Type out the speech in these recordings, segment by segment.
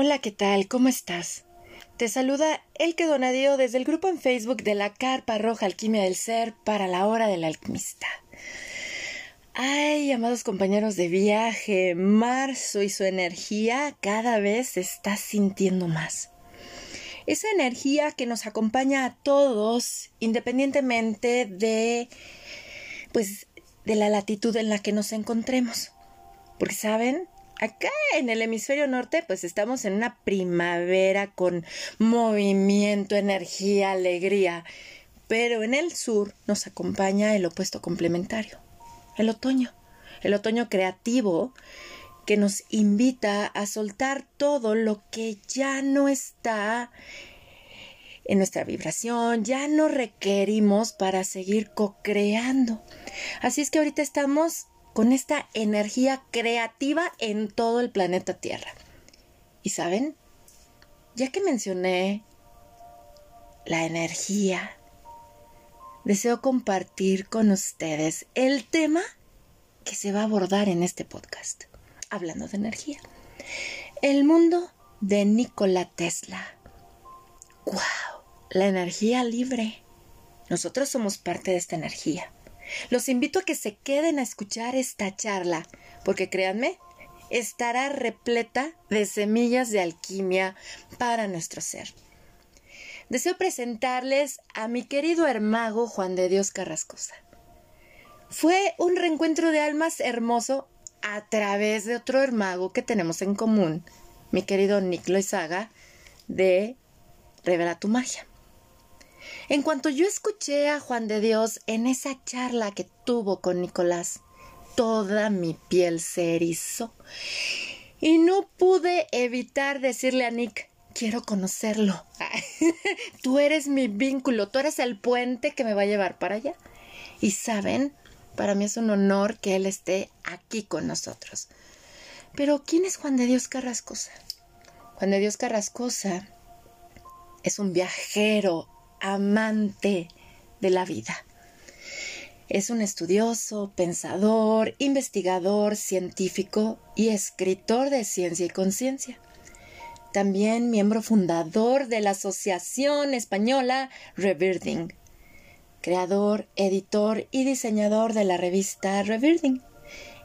Hola, ¿qué tal? ¿Cómo estás? Te saluda Elke Donadío desde el grupo en Facebook de la Carpa Roja Alquimia del Ser para la Hora del Alquimista. Ay, amados compañeros de viaje, marzo y su energía cada vez se está sintiendo más. Esa energía que nos acompaña a todos, independientemente de, pues, de la latitud en la que nos encontremos. Porque, ¿saben? Acá en el hemisferio norte, pues estamos en una primavera con movimiento, energía, alegría. Pero en el sur nos acompaña el opuesto complementario, el otoño. El otoño creativo que nos invita a soltar todo lo que ya no está en nuestra vibración, ya no requerimos para seguir co-creando. Así es que ahorita estamos con esta energía creativa en todo el planeta Tierra. Y saben, ya que mencioné la energía, deseo compartir con ustedes el tema que se va a abordar en este podcast, hablando de energía. El mundo de Nikola Tesla. ¡Wow! La energía libre. Nosotros somos parte de esta energía. Los invito a que se queden a escuchar esta charla, porque créanme, estará repleta de semillas de alquimia para nuestro ser. Deseo presentarles a mi querido hermago Juan de Dios Carrascosa. Fue un reencuentro de almas hermoso a través de otro hermago que tenemos en común, mi querido Nick Loizaga, de Revela tu magia. En cuanto yo escuché a Juan de Dios en esa charla que tuvo con Nicolás, toda mi piel se erizó y no pude evitar decirle a Nick, quiero conocerlo. tú eres mi vínculo, tú eres el puente que me va a llevar para allá. Y saben, para mí es un honor que él esté aquí con nosotros. Pero, ¿quién es Juan de Dios Carrascosa? Juan de Dios Carrascosa es un viajero amante de la vida. Es un estudioso, pensador, investigador, científico y escritor de ciencia y conciencia. También miembro fundador de la Asociación Española Rebirding. Creador, editor y diseñador de la revista Rebirding.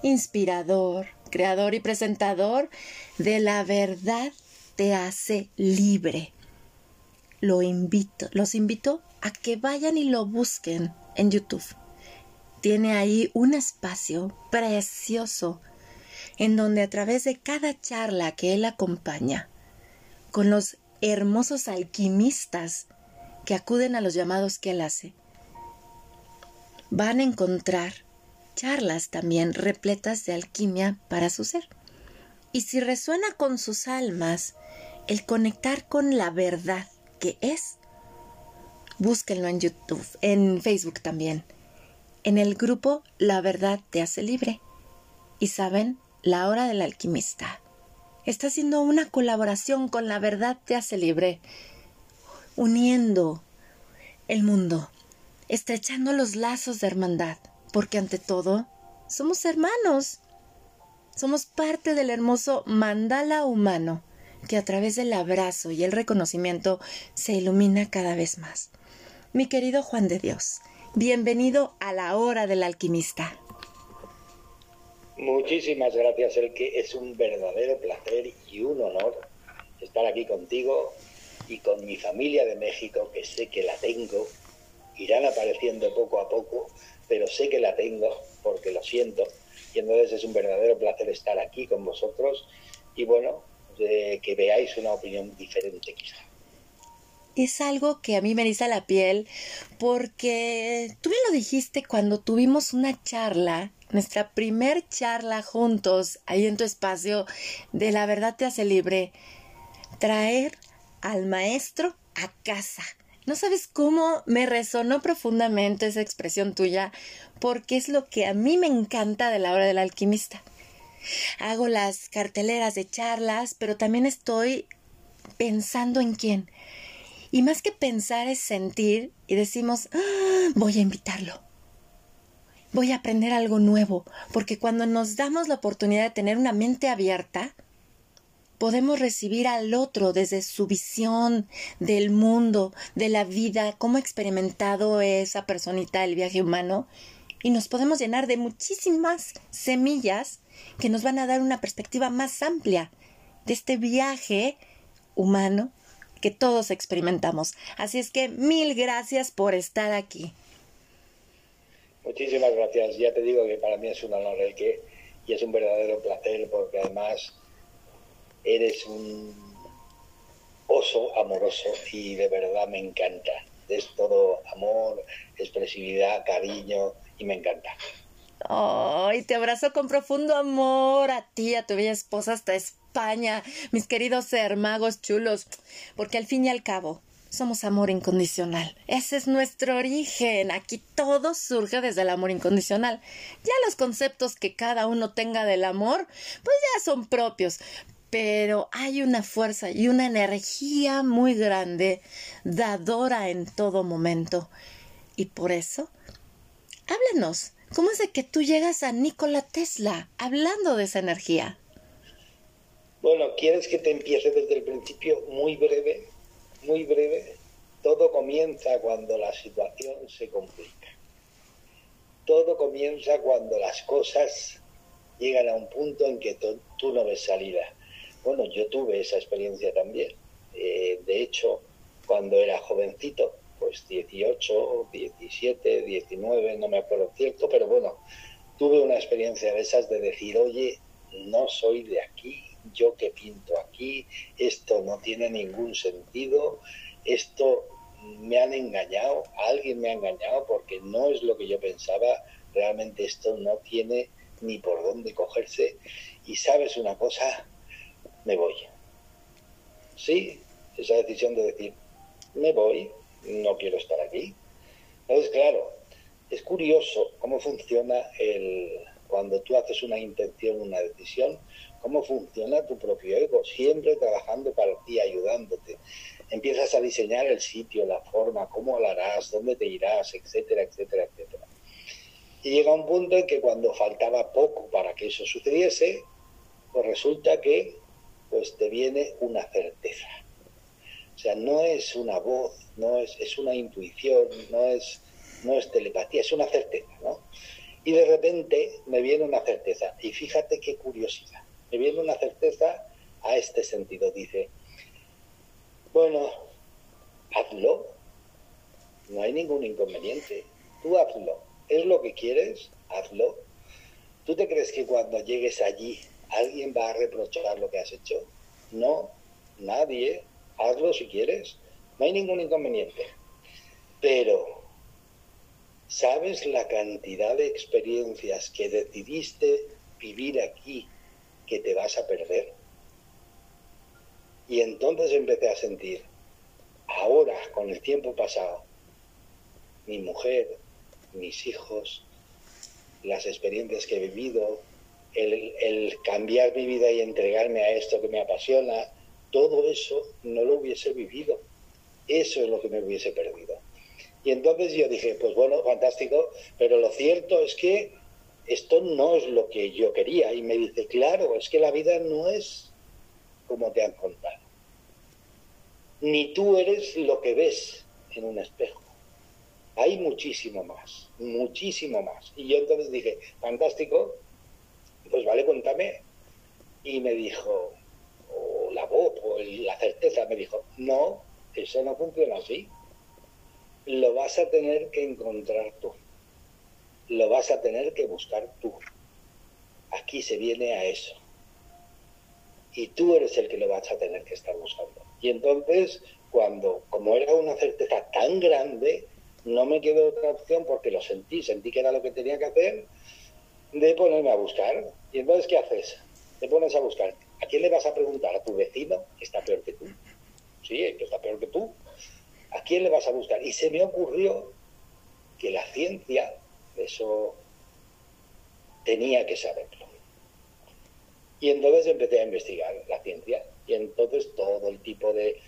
Inspirador, creador y presentador de La verdad te hace libre lo invito, los invito a que vayan y lo busquen en YouTube. Tiene ahí un espacio precioso en donde a través de cada charla que él acompaña, con los hermosos alquimistas que acuden a los llamados que él hace, van a encontrar charlas también repletas de alquimia para su ser. Y si resuena con sus almas el conectar con la verdad, que es. Búsquenlo en YouTube, en Facebook también. En el grupo La verdad te hace libre. Y saben, la hora del alquimista está haciendo una colaboración con La verdad te hace libre, uniendo el mundo, estrechando los lazos de hermandad, porque ante todo somos hermanos. Somos parte del hermoso mandala humano que a través del abrazo y el reconocimiento se ilumina cada vez más. Mi querido Juan de Dios, bienvenido a la hora del alquimista. Muchísimas gracias, el que es un verdadero placer y un honor estar aquí contigo y con mi familia de México, que sé que la tengo, irán apareciendo poco a poco, pero sé que la tengo porque lo siento. Y entonces es un verdadero placer estar aquí con vosotros. Y bueno, que veáis una opinión diferente quizá. Es algo que a mí me eriza la piel porque tú me lo dijiste cuando tuvimos una charla, nuestra primer charla juntos ahí en tu espacio de La verdad te hace libre, traer al maestro a casa. No sabes cómo me resonó profundamente esa expresión tuya, porque es lo que a mí me encanta de la obra del alquimista hago las carteleras de charlas, pero también estoy pensando en quién. Y más que pensar es sentir y decimos, ah, voy a invitarlo. Voy a aprender algo nuevo, porque cuando nos damos la oportunidad de tener una mente abierta, podemos recibir al otro desde su visión del mundo, de la vida, cómo ha experimentado esa personita el viaje humano, y nos podemos llenar de muchísimas semillas que nos van a dar una perspectiva más amplia de este viaje humano que todos experimentamos. Así es que mil gracias por estar aquí. Muchísimas gracias. Ya te digo que para mí es un honor el que y es un verdadero placer porque además eres un oso amoroso y de verdad me encanta. Es todo amor, expresividad, cariño me encanta. Ay, te abrazo con profundo amor a ti, a tu bella esposa hasta España, mis queridos hermagos chulos, porque al fin y al cabo somos amor incondicional. Ese es nuestro origen. Aquí todo surge desde el amor incondicional. Ya los conceptos que cada uno tenga del amor, pues ya son propios. Pero hay una fuerza y una energía muy grande, dadora en todo momento. Y por eso, háblanos. ¿Cómo es de que tú llegas a Nikola Tesla hablando de esa energía? Bueno, ¿quieres que te empiece desde el principio muy breve? muy breve, todo comienza cuando la situación se complica. Todo comienza cuando las cosas llegan a un punto en que tú no ves salida. Bueno, yo tuve esa experiencia también. Eh, de hecho, cuando era jovencito, pues 18, 17, 19, no me acuerdo cierto, pero bueno, tuve una experiencia de esas de decir, oye, no soy de aquí, yo que pinto aquí, esto no tiene ningún sentido, esto me han engañado, alguien me ha engañado porque no es lo que yo pensaba, realmente esto no tiene ni por dónde cogerse y sabes una cosa, me voy. Sí, esa decisión de decir, me voy, no quiero estar aquí. Entonces, claro, es curioso cómo funciona el, cuando tú haces una intención, una decisión, cómo funciona tu propio ego, siempre trabajando para ti, ayudándote. Empiezas a diseñar el sitio, la forma, cómo lo dónde te irás, etcétera, etcétera, etcétera. Y llega un punto en que cuando faltaba poco para que eso sucediese, pues resulta que pues te viene una certeza. O sea, no es una voz, no es, es una intuición, no es, no es telepatía, es una certeza, ¿no? Y de repente me viene una certeza. Y fíjate qué curiosidad me viene una certeza a este sentido. Dice, bueno, hazlo, no hay ningún inconveniente, tú hazlo, es lo que quieres, hazlo. ¿Tú te crees que cuando llegues allí alguien va a reprochar lo que has hecho? No, nadie, hazlo si quieres, no hay ningún inconveniente. Pero, ¿sabes la cantidad de experiencias que decidiste vivir aquí que te vas a perder. Y entonces empecé a sentir, ahora, con el tiempo pasado, mi mujer, mis hijos, las experiencias que he vivido, el, el, cambiar mi vida y entregarme a esto que me apasiona, todo eso no lo hubiese vivido. Eso es lo que me hubiese perdido. Y entonces yo dije, pues bueno, fantástico, pero lo cierto es que esto no es lo que yo quería. Y me dice, claro, es que la vida no es como te han contado. Ni tú eres lo que ves en un espejo. Hay muchísimo más, muchísimo más. Y yo entonces dije, fantástico, pues vale, cuéntame. Y me dijo, voz, la certeza, me dijo, no, eso no funciona así. Lo vas a tener que encontrar tú lo vas a tener que buscar tú. Aquí se viene a eso. Y tú eres el que lo vas a tener que estar buscando. Y entonces, cuando, como era una certeza tan grande, no me quedó otra opción porque lo sentí, sentí que era lo que tenía que hacer, de ponerme a buscar. Y entonces, ¿qué haces? Te pones a buscar. ¿A quién le vas a preguntar? ¿A tu vecino, que está peor que tú? Sí, que está peor que tú. ¿A quién le vas a buscar? Y se me ocurrió que la ciencia eso tenía que saberlo. Y entonces empecé a investigar la ciencia. Y entonces todo el tipo de,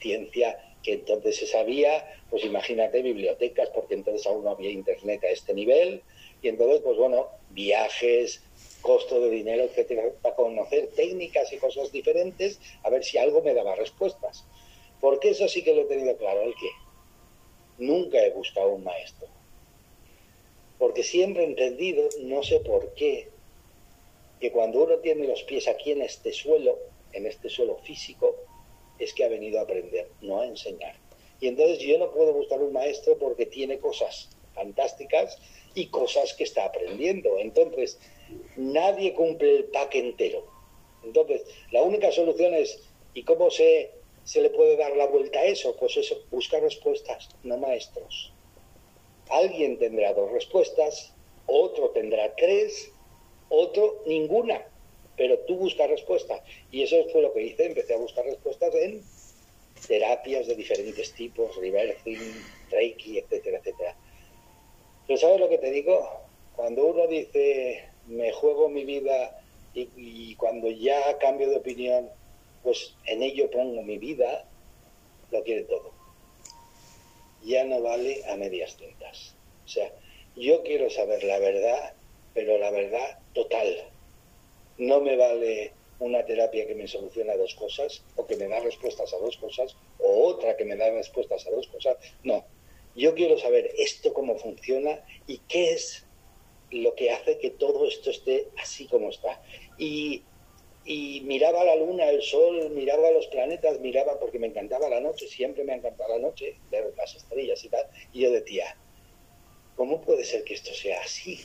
ciencia que entonces se sabía, pues imagínate bibliotecas, porque entonces aún no había internet a este nivel. Y entonces, pues bueno, viajes, costo de dinero, etcétera, para conocer técnicas y cosas diferentes, a ver si algo me daba respuestas. Porque eso sí que lo he tenido claro, el que nunca he buscado un maestro. Porque siempre he entendido, no sé por qué, que cuando uno tiene los pies aquí en este suelo, en este suelo físico, es que ha venido a aprender, no a enseñar. Y entonces yo no puedo buscar un maestro porque tiene cosas fantásticas y cosas que está aprendiendo. Entonces, nadie cumple el pack entero. Entonces, la única solución es, ¿y cómo se, se le puede dar la vuelta a eso? Pues eso, buscar respuestas, no maestros. Alguien tendrá dos respuestas, otro tendrá tres, otro ninguna, pero tú buscas respuestas. Y eso fue lo que hice, empecé a buscar respuestas en terapias de diferentes tipos, reversing, reiki, etcétera, etcétera. Pero ¿sabes lo que te digo? Cuando uno dice, me juego mi vida y, cuando ya cambio de opinión, pues en ello pongo mi vida, lo quiere todo. Ya no vale a medias tintas. O sea, yo quiero saber la verdad, pero la verdad total. No me vale una terapia que me soluciona dos cosas, o que me da respuestas a dos cosas, o otra que me da respuestas a dos cosas. No. Yo quiero saber esto cómo funciona y qué es lo que hace que todo esto esté así como está. Y, miraba la luna, el sol, miraba los planetas, miraba porque me encantaba la noche, siempre me ha encantado la noche, ver las estrellas y tal. Y yo decía, ¿cómo puede ser que esto sea así?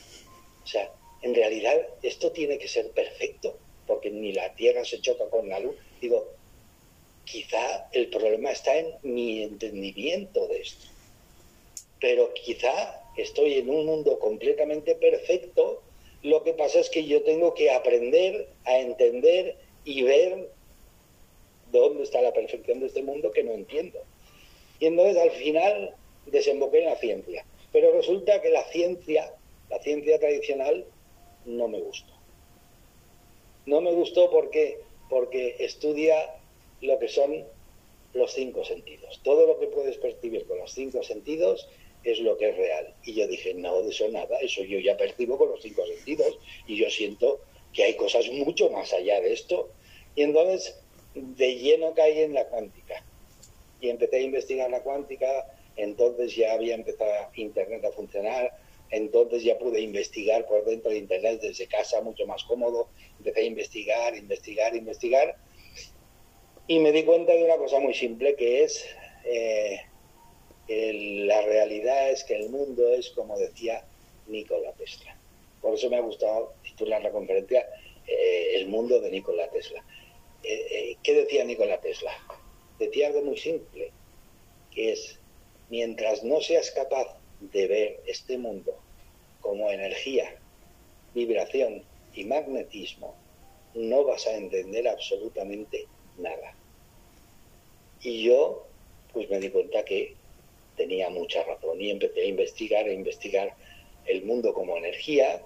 O sea, en realidad esto tiene que ser perfecto porque ni la Tierra se choca con la luz. Digo, quizá el problema está en mi entendimiento de esto. Pero quizá estoy en un mundo completamente perfecto. Lo que pasa es que yo tengo que aprender a entender y ver dónde está la perfección de este mundo que no entiendo. Y entonces al final desemboqué en la ciencia. Pero resulta que la ciencia, la ciencia tradicional, no me gusta. No me gustó porque, porque estudia lo que son los cinco sentidos. Todo lo que puedes percibir con los cinco sentidos es lo que es real. Y yo dije, no, de eso nada, eso yo ya percibo con los cinco sentidos y yo siento que hay cosas mucho más allá de esto. Y entonces de lleno caí en la cuántica. Y empecé a investigar la cuántica, entonces ya había empezado Internet a funcionar, entonces ya pude investigar por dentro de Internet desde casa, mucho más cómodo. Empecé a investigar, investigar, investigar. Y me di cuenta de una cosa muy simple que es, eh, la realidad es que el mundo es como decía Nikola Tesla. Por eso me ha gustado titular la conferencia eh, El mundo de Nikola Tesla. Eh, ¿Qué decía Nikola Tesla? Decía algo muy simple, que es, mientras no seas capaz de ver este mundo como energía, vibración y magnetismo, no vas a entender absolutamente nada. Y yo, pues me di cuenta que tenía mucha razón y empecé a investigar, a investigar el mundo como energía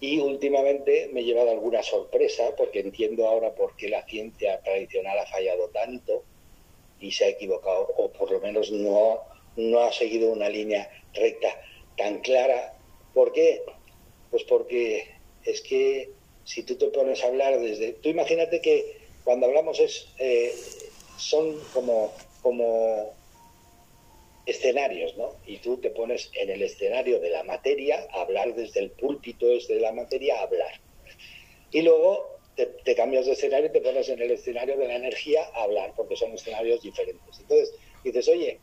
y últimamente me he llevado alguna sorpresa porque entiendo ahora por qué la ciencia tradicional ha fallado tanto y se ha equivocado o por lo menos no, no ha seguido una línea recta tan clara. ¿Por qué? Pues porque es que si tú te pones a hablar desde... Tú imagínate que cuando hablamos es, eh, son como, como escenarios, ¿no? Y tú te pones en el escenario de la materia hablar desde el púlpito de la materia hablar. Y luego te, cambias de escenario y te pones en el escenario de la energía a hablar, porque son escenarios diferentes. Entonces dices, oye,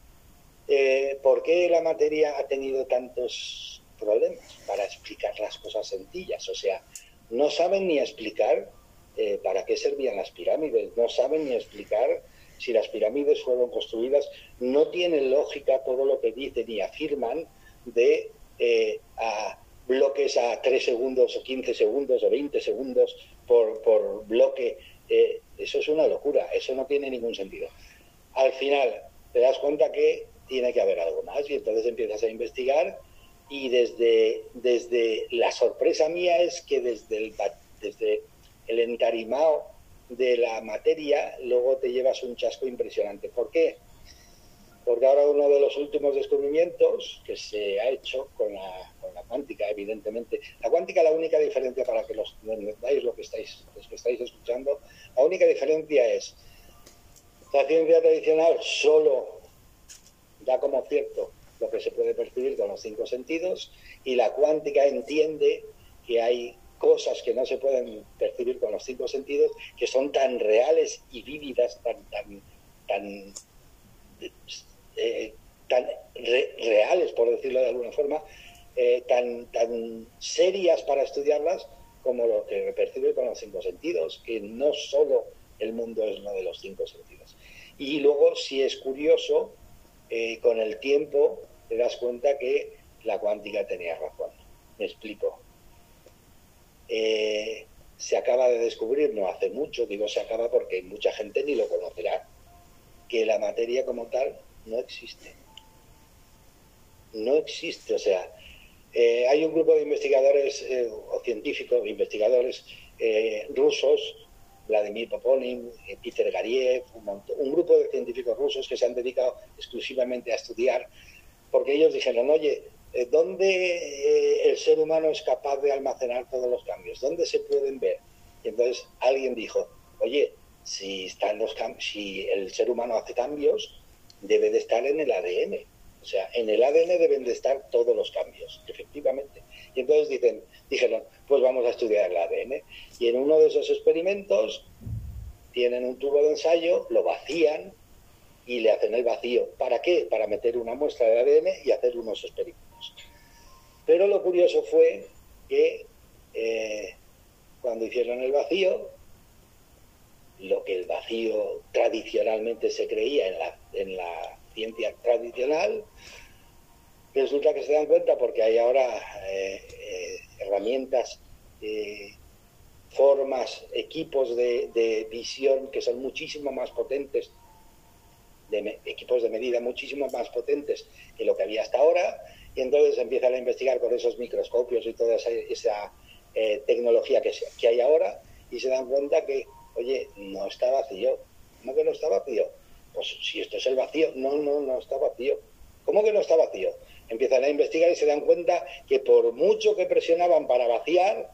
eh, ¿por qué la materia ha tenido tantos problemas para explicar las cosas sencillas? O sea, no saben ni explicar eh, para qué servían las pirámides, no saben ni explicar si las pirámides fueron construidas, no tienen lógica todo lo que dicen y afirman de eh, a bloques a 3 segundos o 15 segundos o 20 segundos por, por bloque. eso es una locura, eso no tiene ningún sentido. Al final te das cuenta que tiene que haber algo más. Y entonces empiezas a investigar y desde, desde la sorpresa mía es que desde el, desde el entarimado de la materia luego te llevas un chasco impresionante. ¿Por qué? porque ahora uno de los últimos descubrimientos que se ha hecho con la, cuántica, evidentemente, la cuántica la única diferencia para que los entendáis lo que estáis, los que estáis escuchando, la única diferencia es la ciencia tradicional solo da como cierto lo que se puede percibir con los cinco sentidos y la cuántica entiende que hay cosas que no se pueden percibir con los cinco sentidos que son tan reales y vívidas, tan, tan, tan eh, reales, por decirlo de alguna forma, eh, tan, tan serias para estudiarlas como lo que percibe con los cinco sentidos, que no solo el mundo es uno de los cinco sentidos. Y luego, si es curioso, eh, con el tiempo te das cuenta que la cuántica tenía razón. Me explico. Se acaba de descubrir, no hace mucho, digo se acaba porque mucha gente ni lo conocerá, que la materia como tal no existe. No existe, o sea, eh, hay un grupo de investigadores eh, o científicos, investigadores eh, rusos, Vladimir Poponin, Peter Gariev, un, un, grupo de científicos rusos que se han dedicado exclusivamente a estudiar, porque ellos dijeron, oye, ¿dónde el ser humano es capaz de almacenar todos los cambios? ¿Dónde se pueden ver? Y entonces alguien dijo, oye, si, están los si el ser humano hace cambios, debe de estar en el ADN. O sea, en el ADN deben de estar todos los cambios, efectivamente. Y entonces dicen, dijeron, pues vamos a estudiar el ADN. Y en uno de esos experimentos tienen un tubo de ensayo, lo vacían y le hacen el vacío. ¿Para qué? Para meter una muestra de ADN y hacer unos experimentos. Pero lo curioso fue que eh, cuando hicieron el vacío, lo que el vacío tradicionalmente se creía en la, en la ciencia tradicional, resulta que se dan cuenta porque hay ahora eh, eh, herramientas, formas, equipos de, visión que son muchísimo más potentes, de equipos de medida muchísimo más potentes que lo que había hasta ahora, y entonces empiezan a investigar con esos microscopios y toda esa, tecnología que, que hay ahora, y se dan cuenta que oye, no está vacío. ¿Cómo que no está vacío? Pues si esto es el vacío, no, no, no está vacío. ¿Cómo que no está vacío? Empiezan a investigar y se dan cuenta que por mucho que presionaban para vaciar,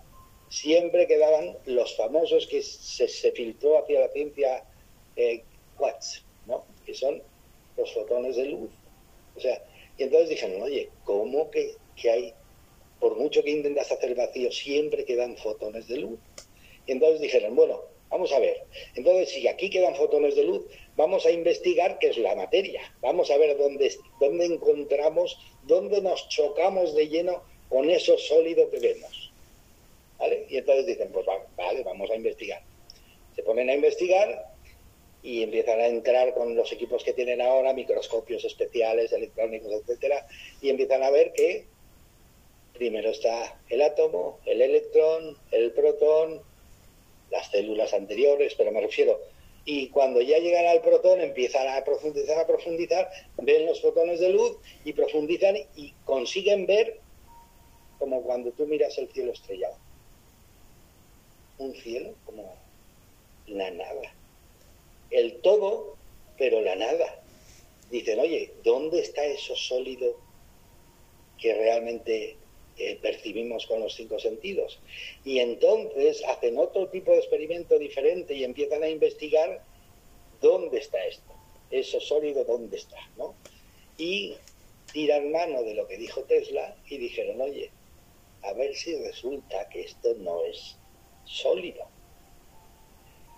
siempre quedaban los famosos que se, filtró hacia la ciencia eh, ¿no? que son los fotones de luz. O sea, y entonces dijeron, oye, ¿cómo que, que hay, por mucho que intentas hacer vacío, siempre quedan fotones de luz? Y entonces dijeron, bueno, Vamos a ver. Entonces, si aquí quedan fotones de luz, vamos a investigar qué es la materia. Vamos a ver dónde, dónde encontramos, dónde nos chocamos de lleno con eso sólido que vemos. ¿Vale? Y entonces dicen, pues vale, vamos a investigar. Se ponen a investigar y empiezan a entrar con los equipos que tienen ahora, microscopios especiales, electrónicos, etcétera, y empiezan a ver que primero está el átomo, el electrón, el protón, las células anteriores, pero me refiero, y cuando ya llegan al protón empiezan a profundizar, a profundizar, ven los fotones de luz y profundizan y consiguen ver como cuando tú miras el cielo estrellado. Un cielo como la nada. El todo, pero la nada. Dicen, oye, ¿dónde está eso sólido que realmente percibimos con los cinco sentidos. Y entonces hacen otro tipo de experimento diferente y empiezan a investigar dónde está esto, eso sólido, dónde está, ¿no? Y tiran mano de lo que dijo Tesla y dijeron, oye, a ver si resulta que esto no es sólido.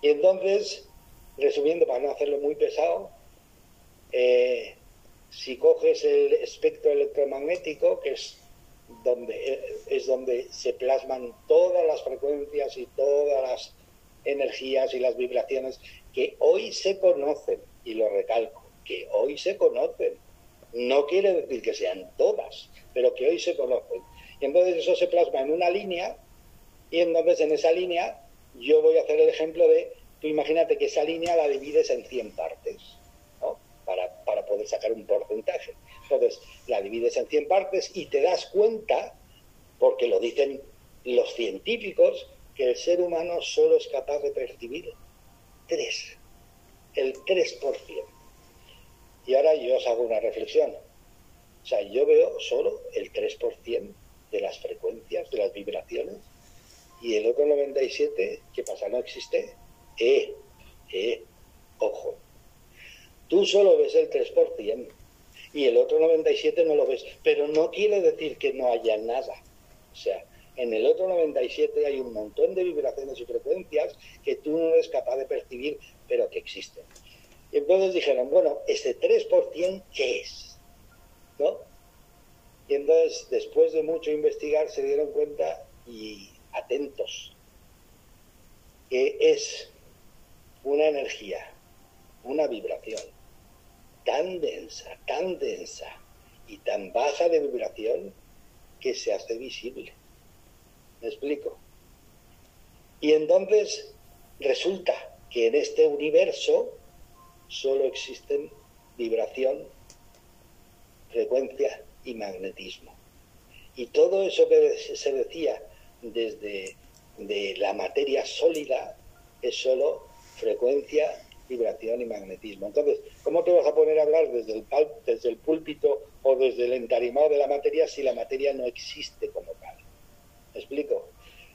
Y entonces, resumiendo, para no hacerlo muy pesado, eh, si coges el espectro electromagnético, que es donde es donde se plasman todas las frecuencias y todas las energías y las vibraciones que hoy se conocen, y lo recalco, que hoy se conocen. No quiere decir que sean todas, pero que hoy se conocen. Y entonces eso se plasma en una línea, y entonces en esa línea yo voy a hacer el ejemplo de, tú imagínate que esa línea la divides en 100 partes, ¿no? Para, para poder sacar un porcentaje. Entonces, la divides en 100 partes y te das cuenta, porque lo dicen los científicos, que el ser humano solo es capaz de percibir 3, el 3%. Y ahora yo os hago una reflexión. O sea, yo veo solo el 3% de las frecuencias, de las vibraciones, y el otro 97%, ¿qué pasa? ¿No existe? Eh, eh, ojo. Tú solo ves el 3% y el otro 97% no lo ves, pero no quiere decir que no haya nada. O sea, en el otro 97 hay un montón de vibraciones y frecuencias que tú no eres capaz de percibir, pero que existen. Y entonces dijeron, bueno, ese 3%, ¿qué es? ¿No? Y entonces, después de mucho investigar, se dieron cuenta, y atentos, que es una energía, una vibración tan densa, tan densa y tan baja de vibración que se hace visible. ¿Me explico? Y entonces resulta que en este universo solo existen vibración, frecuencia y magnetismo. Y todo eso que se decía desde de la materia sólida es solo frecuencia, vibración y magnetismo. Entonces, ¿cómo te vas a poner a hablar desde el, púlpito o desde el entarimado de la materia si la materia no existe como tal? ¿Me explico?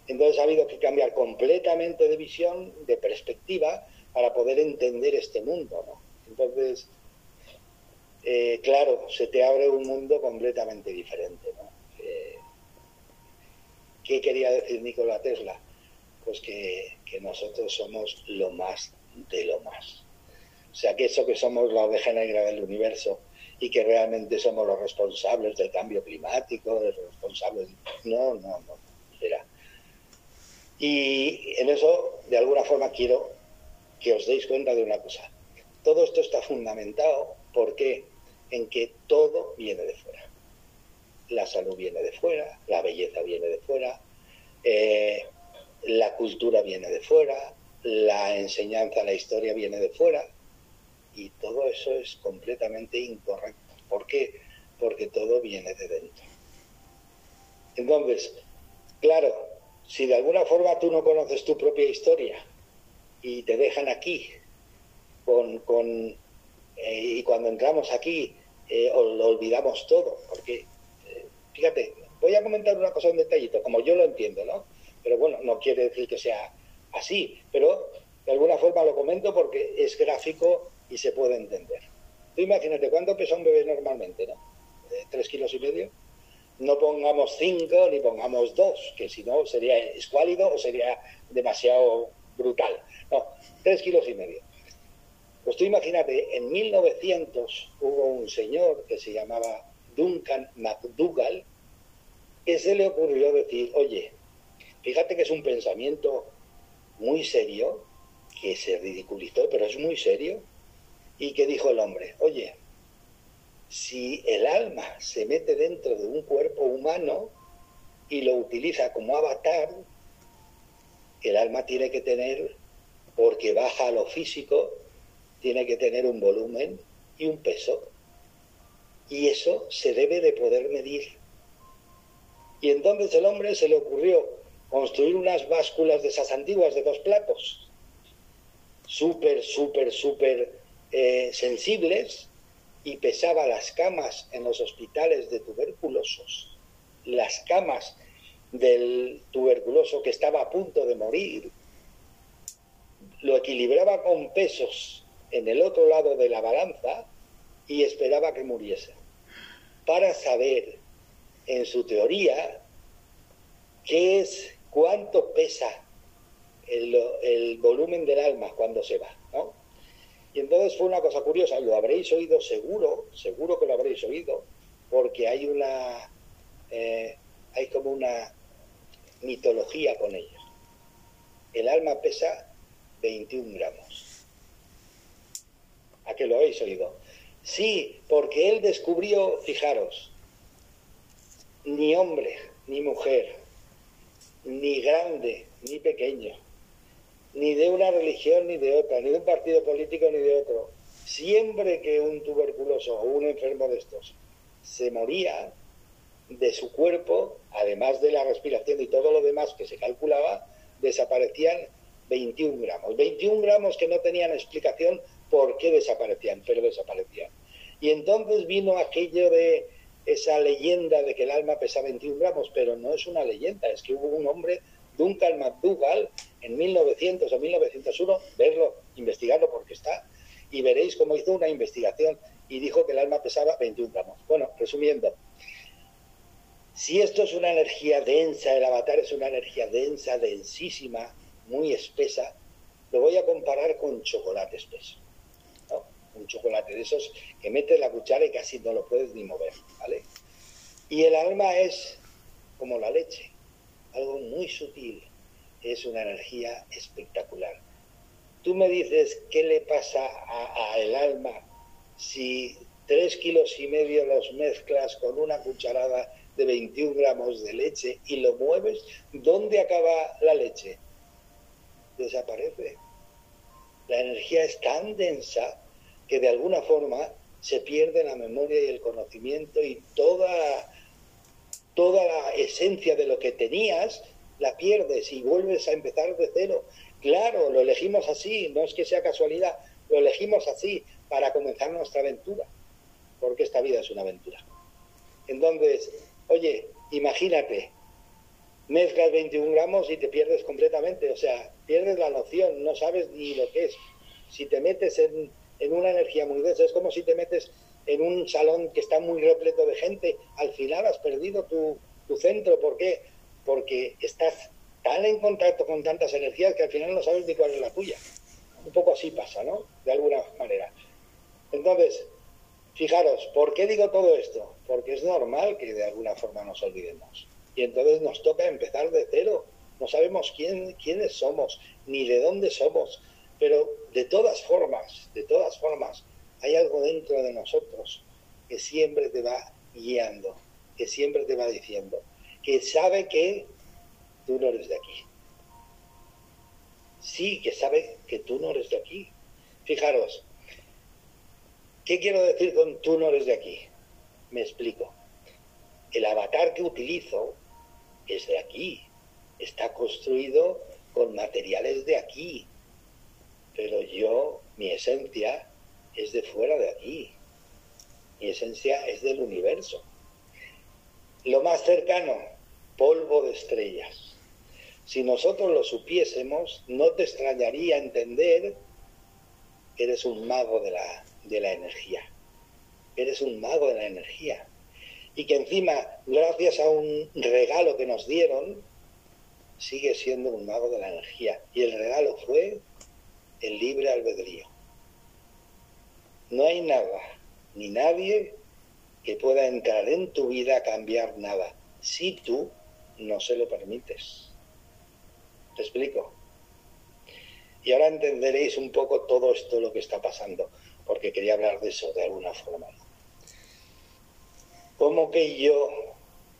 Entonces ha habido que cambiar completamente de visión, de perspectiva, para poder entender este mundo. Entonces, eh, claro, se te abre un mundo completamente diferente. ¿no? Eh, ¿Qué quería decir Nikola Tesla? Pues que, que, nosotros somos lo más de lo más. O sea, que eso que somos la oveja negra del universo y que realmente somos los responsables del cambio climático, los responsables... No, no, no. Era. Y en eso, de alguna forma, quiero que os deis cuenta de una cosa. Todo esto está fundamentado, ¿por qué? En que todo viene de fuera. La salud viene de fuera, la belleza viene de fuera, eh, la cultura viene de fuera, la enseñanza, la historia viene de fuera, y todo eso es completamente incorrecto. ¿Por qué? Porque todo viene de dentro. Entonces, claro, si de alguna forma tú no conoces tu propia historia, y te dejan aquí con, con eh, y cuando entramos aquí eh, olvidamos todo porque eh, fíjate voy a comentar una cosa en detallito como yo lo entiendo no pero bueno no quiere decir que sea así pero de alguna forma lo comento porque es gráfico y se puede entender. Tú imagínate cuánto pesa un bebé normalmente no tres kilos y medio. No pongamos cinco ni pongamos dos que si no sería escuálido o sería demasiado brutal. No, tres kilos y medio. Pues tú imagínate, en 1900 hubo un señor que se llamaba Duncan McDougall que se le ocurrió decir, oye, fíjate que es un pensamiento muy serio, que se ridiculizó, pero es muy serio, y que dijo el hombre, oye, si el alma se mete dentro de un cuerpo humano y lo utiliza como avatar, el alma tiene que tener porque baja a lo físico, tiene que tener un volumen y un peso. Y eso se debe de poder medir. Y entonces el hombre se le ocurrió construir unas básculas de esas antiguas de dos platos, súper, súper, súper eh, sensibles, y pesaba las camas en los hospitales de tuberculosos, las camas del tuberculoso que estaba a punto de morir, lo equilibraba con pesos en el otro lado de la balanza y esperaba que muriese, para saber en su teoría qué es, cuánto pesa el, volumen del alma cuando se va, ¿no? Y entonces fue una cosa curiosa, lo habréis oído seguro, seguro que lo habréis oído, porque hay una, eh, hay como una mitología con ello. El alma pesa 21 gramos. ¿A qué lo habéis oído? Sí, porque él descubrió, fijaros, ni hombre, ni mujer, ni grande, ni pequeño, ni de una religión ni de otra, ni de un partido político ni de otro. Siempre que un tuberculoso o un enfermo de estos se moría de su cuerpo, además de la respiración y todo lo demás que se calculaba, desaparecían 21 gramos. 21 gramos que no tenían explicación por qué desaparecían, pero desaparecían. Y entonces vino aquello de esa leyenda de que el alma pesa 21 gramos, pero no es una leyenda, es que hubo un hombre, Duncan McDougall, en 1900 o 1901, verlo, investigarlo porque está, y veréis cómo hizo una investigación y dijo que el alma pesaba 21 gramos. Bueno, resumiendo, si esto es una energía densa, el avatar es una energía densa, densísima, muy espesa, lo voy a comparar con chocolate espeso. Un chocolate de esos que metes la cuchara y casi no lo puedes ni mover, ¿vale? Y el alma es como la leche, algo muy sutil, es una energía espectacular. Tú me dices qué le pasa al alma si tres kilos y medio los mezclas con una cucharada de 21 gramos de leche y lo mueves, ¿dónde acaba la leche? Desaparece. La energía es tan densa que de alguna forma se pierde la memoria y el conocimiento y toda, toda la esencia de lo que tenías la pierdes y vuelves a empezar de cero. Claro, lo elegimos así, no es que sea casualidad, lo elegimos así para comenzar nuestra aventura, porque esta vida es una aventura. Entonces, oye, imagínate, mezclas 21 gramos y te pierdes completamente, o sea, pierdes la noción, no sabes ni lo que es. Si te metes en, una energía muy densa, es como si te metes en un salón que está muy repleto de gente, al final has perdido tu, tu centro. ¿Por qué? Porque estás tan en contacto con tantas energías que al final no sabes ni cuál es la tuya. Un poco así pasa, ¿no? De alguna manera. Entonces, fijaros, ¿por qué digo todo esto? Porque es normal que de alguna forma nos olvidemos. Y entonces nos toca empezar de cero. No sabemos quién, quiénes somos, ni de dónde somos. Pero de todas formas, de todas formas, hay algo dentro de nosotros que siempre te va guiando, que siempre te va diciendo, que sabe que tú no eres de aquí. Sí, que sabe que tú no eres de aquí. Fijaros, ¿Qué quiero decir con tú no eres de aquí? Me explico. El avatar que utilizo es de aquí. Está construido con materiales de aquí. Pero yo, mi esencia, es de fuera de aquí. Mi esencia es del universo. Lo más cercano, polvo de estrellas. Si nosotros lo supiésemos, no te extrañaría entender que eres un mago de la, de la energía. Eres un mago de la energía. Y que encima, gracias a un regalo que nos dieron, sigue siendo un mago de la energía. Y el regalo fue el libre albedrío. No hay nada, ni nadie que pueda entrar en tu vida a cambiar nada, si tú no se lo permites. ¿Te explico? Y ahora entenderéis un poco todo esto lo que está pasando porque quería hablar de eso de alguna forma. ¿Cómo que yo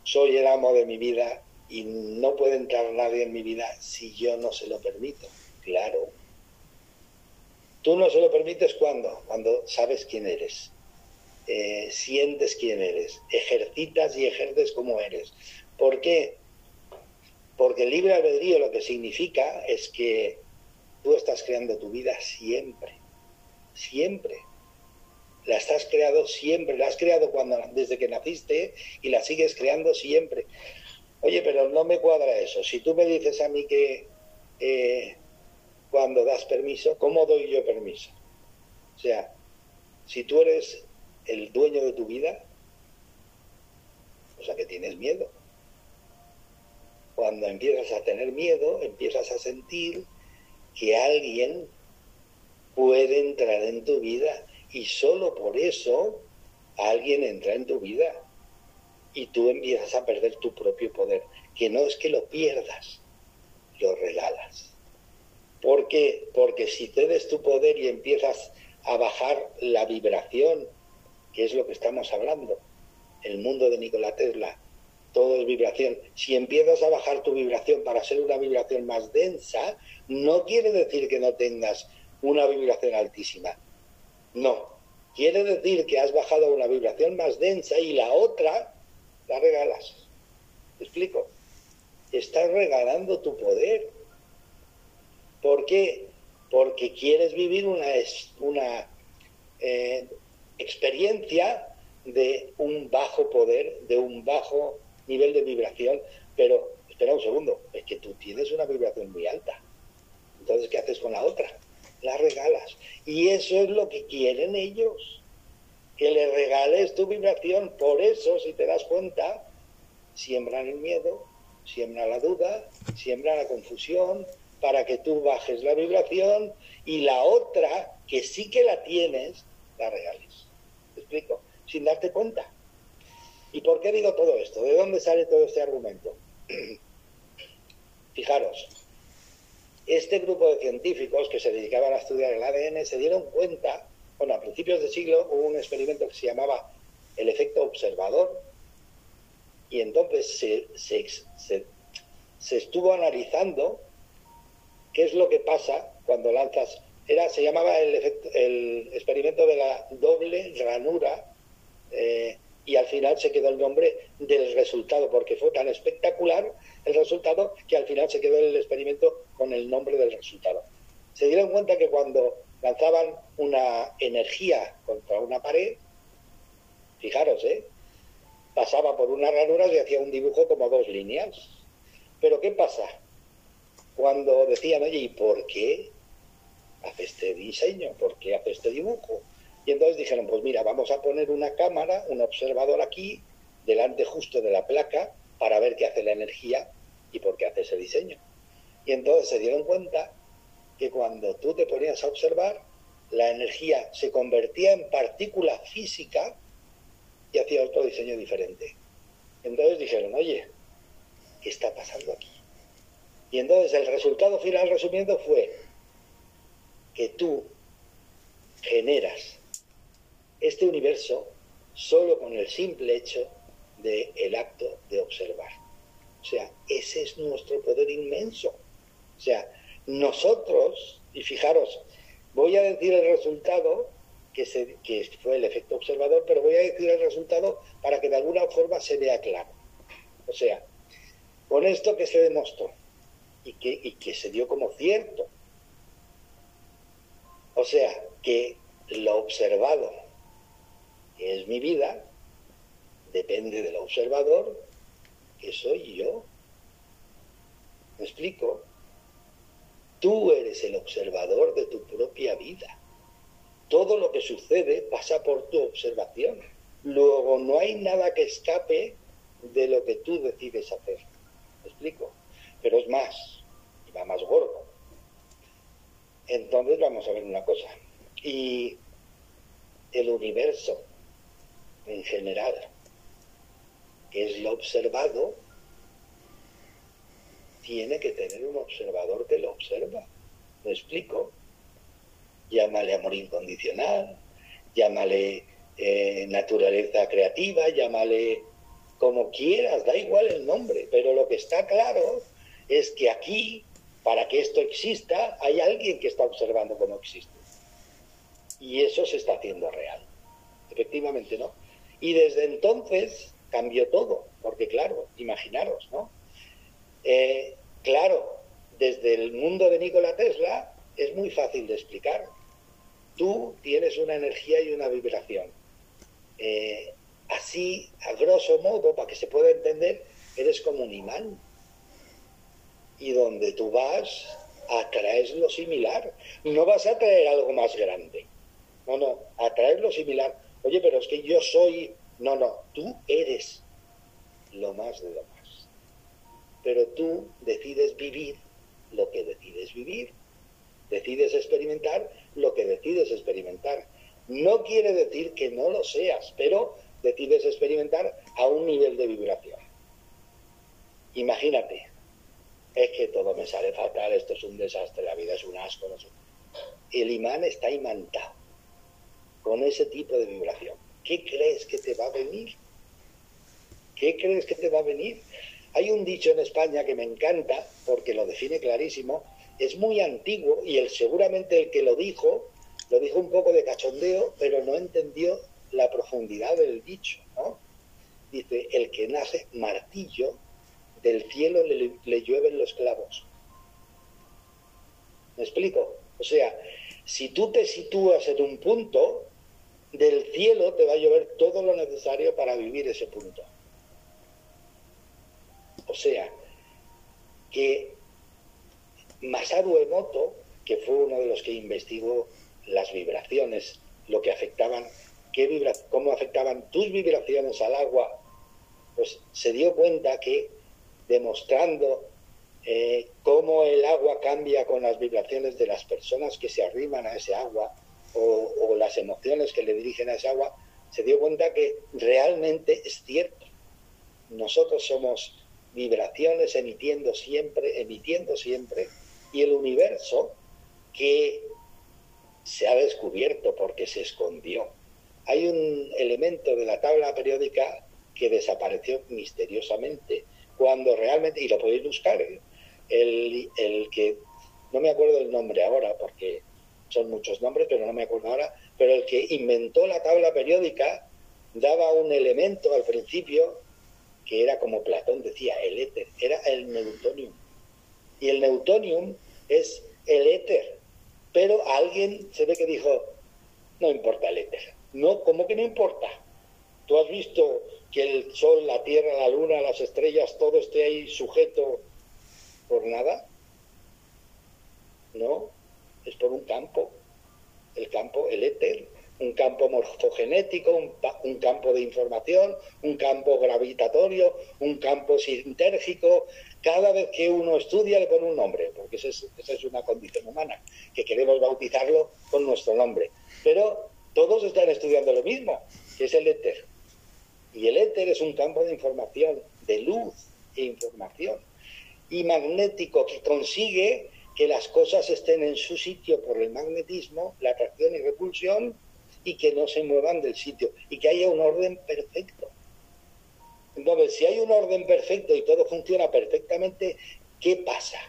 soy el amo de mi vida y no puede entrar nadie en mi vida si yo no se lo permito? Claro. Tú no se lo permites cuando, cuando sabes quién eres, eh, sientes quién eres, ejercitas y ejerces como eres. ¿Por qué? Porque el libre albedrío lo que significa es que tú estás creando tu vida siempre siempre. La estás creado siempre, la has creado cuando, desde que naciste y la sigues creando siempre. Oye, pero no me cuadra eso. Si tú me dices a mí que eh, cuando das permiso, ¿cómo doy yo permiso? O sea, si tú eres el dueño de tu vida, o sea que tienes miedo. Cuando empiezas a tener miedo, empiezas a sentir que alguien puede entrar en tu vida y solo por eso alguien entra en tu vida y tú empiezas a perder tu propio poder, que no es que lo pierdas, lo regalas. ¿Por qué? Porque si cedes tu poder y empiezas a bajar la vibración, que es lo que estamos hablando, el mundo de Nikola Tesla, todo es vibración. Si empiezas a bajar tu vibración para ser una vibración más densa, no quiere decir que no tengas una vibración altísima. No. Quiere decir que has bajado una vibración más densa y la otra la regalas. ¿Te explico? Estás regalando tu poder. ¿Por qué? Porque quieres vivir una, una, eh, experiencia de un bajo poder, de un bajo nivel de vibración, pero espera un segundo, es que tú tienes una vibración muy alta. Entonces, ¿qué haces con la otra? La regalas. Y eso es lo que quieren ellos, que le regales tu vibración. Por eso, si te das cuenta, siembran el miedo, siembran la duda, siembran la confusión, para que tú bajes la vibración y la otra, que sí que la tienes, la regales. ¿Te explico? Sin darte cuenta. ¿Y por qué digo todo esto? ¿De dónde sale todo este argumento? Fijaros, este grupo de científicos que se dedicaban a estudiar el ADN se dieron cuenta, bueno, a principios de siglo hubo un experimento que se llamaba el efecto observador, y entonces se, se estuvo analizando qué es lo que pasa cuando lanzas. Era, se llamaba el, experimento de la doble ranura eh, y al final se quedó el nombre del resultado, porque fue tan espectacular el resultado que al final se quedó el experimento con el nombre del resultado. Se dieron cuenta que cuando lanzaban una energía contra una pared, fijaros, ¿eh? pasaba por una ranura y hacía un dibujo como dos líneas. Pero ¿qué pasa? Cuando decían, oye, ¿y por qué hace este diseño? ¿Por qué hace este dibujo? Y entonces dijeron, pues mira, vamos a poner una cámara, un observador aquí, delante justo de la placa, para ver qué hace la energía y por qué hace ese diseño. Y entonces se dieron cuenta que cuando tú te ponías a observar, la energía se convertía en partícula física y hacía otro diseño diferente. Entonces dijeron, oye, ¿qué está pasando aquí? Y entonces el resultado final, resumiendo, fue que tú generas este universo solo con el simple hecho del el acto de observar. O sea, ese es nuestro poder inmenso. O sea, nosotros, y fijaros, voy a decir el resultado, que, se, que fue el efecto observador, pero voy a decir el resultado para que de alguna forma se vea claro. O sea, con esto que se demostró y que, se dio como cierto. O sea, que lo observado que es mi vida, depende del observador, que soy yo. ¿Me explico? Tú eres el observador de tu propia vida. Todo lo que sucede pasa por tu observación. Luego no hay nada que escape de lo que tú decides hacer. ¿Me explico? Pero es más, más gordo. Entonces vamos a ver una cosa. Y el universo en general, que es lo observado, tiene que tener un observador que lo observa. ¿Me explico? Llámale amor incondicional, llámale eh, naturaleza creativa, llámale como quieras, da igual el nombre, pero lo que está claro es que aquí, para que esto exista, hay alguien que está observando cómo existe. Y eso se está haciendo real. Efectivamente, ¿no? Y desde entonces cambió todo, porque claro, imaginaros, ¿no? Eh, claro, desde el mundo de Nikola Tesla es muy fácil de explicar. Tú tienes una energía y una vibración. Eh, así, a grosso modo, para que se pueda entender, eres como un imán. Y donde tú vas, atraes lo similar. No vas a atraer algo más grande. No, no, atraes lo similar Oye, pero es que yo soy... No, no, tú eres lo más de lo más. Pero tú decides vivir lo que decides vivir. Decides experimentar lo que decides experimentar. No quiere decir que no lo seas, pero decides experimentar a un nivel de vibración. Imagínate, es que todo me sale fatal, esto es un desastre, la vida es un asco. No sé. El imán está imantado con ese tipo de vibración. ¿Qué crees que te va a venir? ¿Qué crees que te va a venir? Hay un dicho en España que me encanta porque lo define clarísimo, es muy antiguo y el, seguramente el que lo dijo, lo dijo un poco de cachondeo, pero no entendió la profundidad del dicho. Dice, el que nace martillo, del cielo le, llueven los clavos. ¿Me explico? O sea, si tú te sitúas en un punto, del cielo te va a llover todo lo necesario para vivir ese punto. O sea, que Masaru Emoto, que fue uno de los que investigó las vibraciones, lo que afectaban, qué cómo afectaban tus vibraciones al agua, pues se dio cuenta que demostrando eh, cómo el agua cambia con las vibraciones de las personas que se arriman a ese agua o, o las emociones que le dirigen a ese agua, se dio cuenta que realmente es cierto. Nosotros somos vibraciones emitiendo siempre, emitiendo siempre, y el universo que se ha descubierto porque se escondió. Hay un elemento de la tabla periódica que desapareció misteriosamente, cuando realmente, y lo podéis buscar, ¿eh? el, el que, no me acuerdo el nombre ahora, porque son muchos nombres, pero no me acuerdo ahora, pero el que inventó la tabla periódica daba un elemento al principio que era como Platón decía, el éter, era el neutonium. Y el neutonium es el éter, pero alguien se ve que dijo, no importa el éter. No, ¿cómo que no importa? ¿Tú has visto que el sol, la tierra, la luna, las estrellas, todo esté ahí sujeto por nada? No, es por un campo. El campo, el éter, un campo morfogenético, un, campo de información, un campo gravitatorio, un campo sintérgico. Cada vez que uno estudia le pone un nombre, porque esa es, una condición humana, que queremos bautizarlo con nuestro nombre. Pero todos están estudiando lo mismo, que es el éter. Y el éter es un campo de información, de luz e información, y magnético que consigue que las cosas estén en su sitio por el magnetismo, la atracción y repulsión, y que no se muevan del sitio y que haya un orden perfecto. Entonces, si hay un orden perfecto y todo funciona perfectamente, ¿qué pasa?